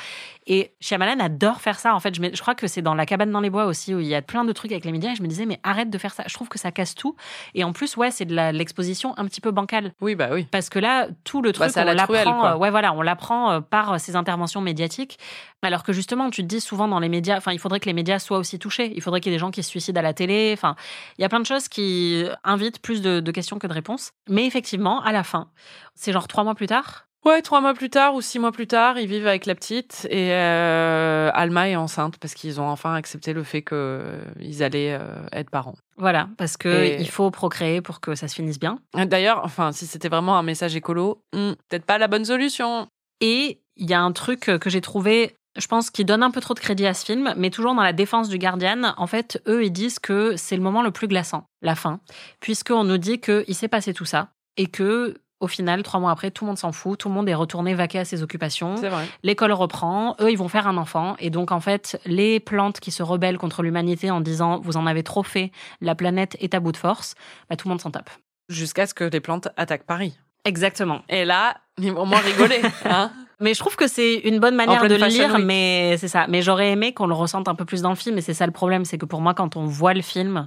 Et Shyamalan adore faire ça. En fait, je, crois que c'est dans La cabane dans les bois aussi, où il y a plein de trucs avec les médias. Et je me disais, mais arrête de faire ça. Je trouve que ça casse tout. Et en plus, ouais, c'est de l'exposition un petit peu bancale. Oui, bah oui. Parce que là, tout le Bah, truc, on l'apprend. euh, ouais, voilà, on l'apprend euh, par euh, ces interventions médiatiques. Alors que justement, tu te dis souvent dans les médias, enfin, il faudrait que les médias soient aussi touchés. Il faudrait qu'il y ait des gens qui se suicident à la télé. Enfin, il y a plein de choses qui invitent plus de, de questions que de réponses. Mais effectivement, à la fin, c'est genre trois mois plus tard. Ouais, trois mois plus tard ou six mois plus tard, ils vivent avec la petite et euh, Alma est enceinte parce qu'ils ont enfin accepté le fait qu'ils allaient euh, être parents. Voilà, parce que Et- il faut procréer pour que ça se finisse bien. D'ailleurs, enfin, si c'était vraiment un message écolo, hmm, peut-être pas la bonne solution. Et il y a un truc euh, que j'ai trouvé, je pense, qui donne un peu trop de crédit à ce film, mais toujours dans la défense du Guardian. En fait, eux, ils disent que c'est le moment le plus glaçant, la fin, puisqu'on nous dit qu'il s'est passé tout ça et que. Au final, trois mois après, tout le monde s'en fout, tout le monde est retourné vaquer à ses occupations. C'est vrai. L'école reprend, eux, ils vont faire un enfant. Et donc, en fait, les plantes qui se rebellent contre l'humanité en disant vous en avez trop fait, la planète est à bout de force, bah, tout le monde s'en tape. Jusqu'à ce que les plantes attaquent Paris. Exactement. Et là, vont au moins rigoler. hein. Mais je trouve que c'est une bonne manière de le lire, Week. mais c'est ça. Mais j'aurais aimé qu'on le ressente un peu plus dans le film, et c'est ça le problème, c'est que pour moi, quand on voit le film,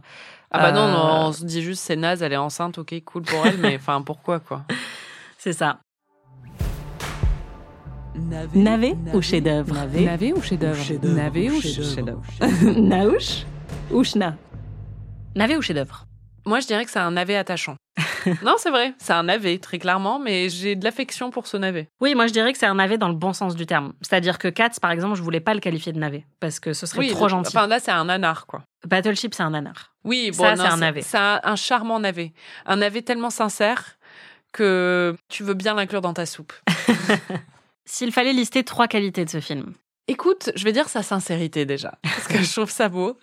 Ah bah non, Euh, non, on se dit juste c'est naze, elle est enceinte, ok, cool pour elle, mais enfin pourquoi quoi? C'est ça. Navet ou chef-d'œuvre? Navet ou chef-d'œuvre? Navet ou chef-d'œuvre Naouch ou Chna Navet ou chef-d'œuvre Moi, je dirais que c'est un navet attachant. non, c'est vrai, c'est un navet, très clairement, mais j'ai de l'affection pour ce navet. Oui, moi je dirais que c'est un navet dans le bon sens du terme. C'est-à-dire que Cats, par exemple, je voulais pas le qualifier de navet parce que ce serait Oui, trop gentil. Enfin, là, c'est un nanar, quoi. Battleship, c'est un nanar. Oui, bon, Ça, c'est un navet. C'est un, un charmant navet. Un navet tellement sincère que tu veux bien l'inclure dans ta soupe. S'il fallait lister trois qualités de ce film, Écoute, je vais dire sa sincérité déjà, parce que je trouve ça beau.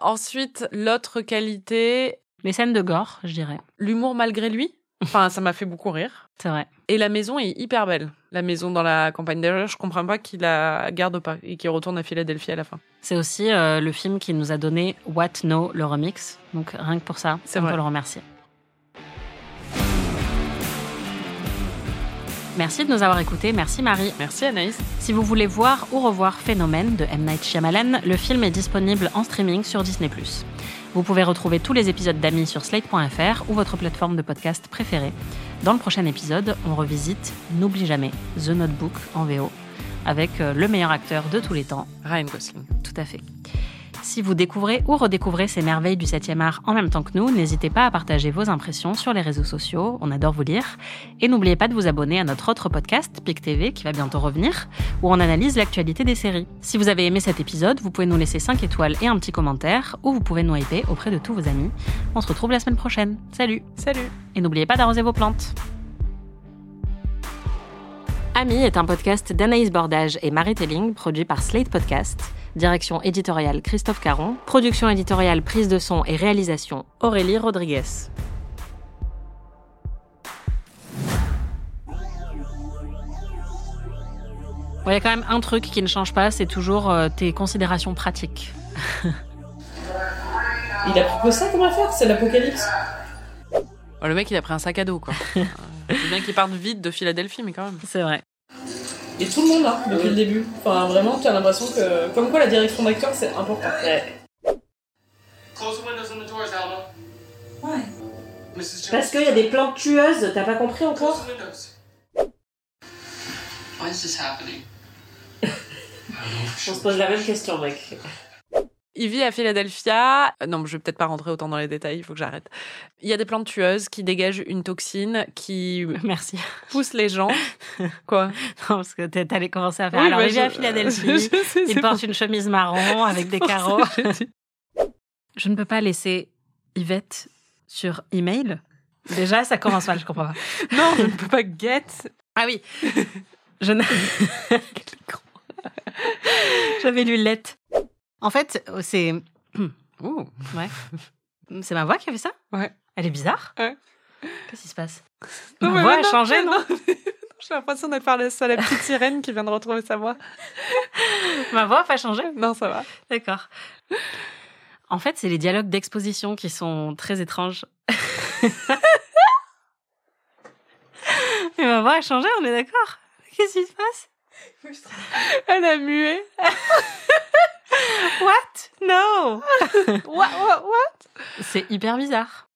Ensuite, l'autre qualité, les scènes de gore, je dirais. l'humour malgré lui. Enfin, ça m'a fait beaucoup rire. C'est vrai. Et la maison est hyper belle. La maison dans la campagne. D'ailleurs, je comprends pas qu'il la garde pas et qu'il retourne à Philadelphie à la fin. C'est aussi euh, le film qui nous a donné What No, le remix. Donc rien que pour ça, on vrai. peut le remercier. Merci de nous avoir écoutés. Merci Marie. Merci Anaïs. Si vous voulez voir ou revoir Phénomène de M. Night Shyamalan, le film est disponible en streaming sur Disney+. Vous pouvez retrouver tous les épisodes d'Amis sur slate.fr ou votre plateforme de podcast préférée. Dans le prochain épisode, on revisite N'oublie jamais The Notebook en VO avec euh, le meilleur acteur de tous les temps, Ryan Gosling. tout à fait. Si vous découvrez ou redécouvrez ces merveilles du 7e art en même temps que nous, n'hésitez pas à partager vos impressions sur les réseaux sociaux, on adore vous lire. Et n'oubliez pas de vous abonner à notre autre podcast, PIC TV, qui va bientôt revenir, où on analyse l'actualité des séries. Si vous avez aimé cet épisode, vous pouvez nous laisser 5 étoiles et un petit commentaire, ou vous pouvez nous hyper auprès de tous vos amis. On se retrouve la semaine prochaine. Salut Salut. Et n'oubliez pas d'arroser vos plantes. Ami est un podcast d'Anaïs Bordage et Marie Telling, produit par Slate Podcast. Direction éditoriale Christophe Caron. Production éditoriale, prise de son et réalisation Aurélie Rodriguez. Bon, Il y a quand même un truc qui ne change pas, c'est toujours euh, tes considérations pratiques. Il a pris que ça comme affaire, c'est l'apocalypse? Oh, le mec, il a pris un sac à dos, quoi. C'est bien qu'il parte vite de Philadelphie, mais quand même. C'est vrai. Et tout le monde là, depuis le début. Enfin, vraiment, tu as l'impression que. Comme quoi, la direction d'acteur, c'est important. Close the windows and the doors, Alma. Why? Mrs. Jones. Parce qu'il y a des plantes tueuses, t'as pas compris encore the windows. Why is this happening? On se pose la même question, mec. Il vit à Philadelphia. Euh, Non, je vais peut-être pas rentrer autant dans les détails, il faut que j'arrête. Il y a des plantes tueuses qui dégagent une toxine qui Merci. pousse les gens. Quoi? Non, parce que t'es- t'allais commencer à faire. Oui, Alors, bah, il vit à Philadelphie. sais, il porte pour- une chemise marron avec des carreaux. Je ne peux pas laisser Yvette sur email. Déjà, ça commence mal, je comprends pas. Non, je ne peux pas get. Ah oui. Je. J'avais lu let. En fait, c'est. Ouh. Ouais. C'est ma voix qui a fait ça? Ouais. Elle est bizarre? Ouais. Qu'est-ce qui se passe? Non, Ma voix a changé, non? J'ai l'impression d'être par la, la petite sirène qui vient de retrouver sa voix. Ma voix a pas changé? Non, ça va. D'accord. En fait, c'est les dialogues d'exposition qui sont très étranges. Mais ma voix a changé, on est d'accord? Qu'est-ce qui se passe? Elle a mué. What? No What, what, what? C'est hyper bizarre.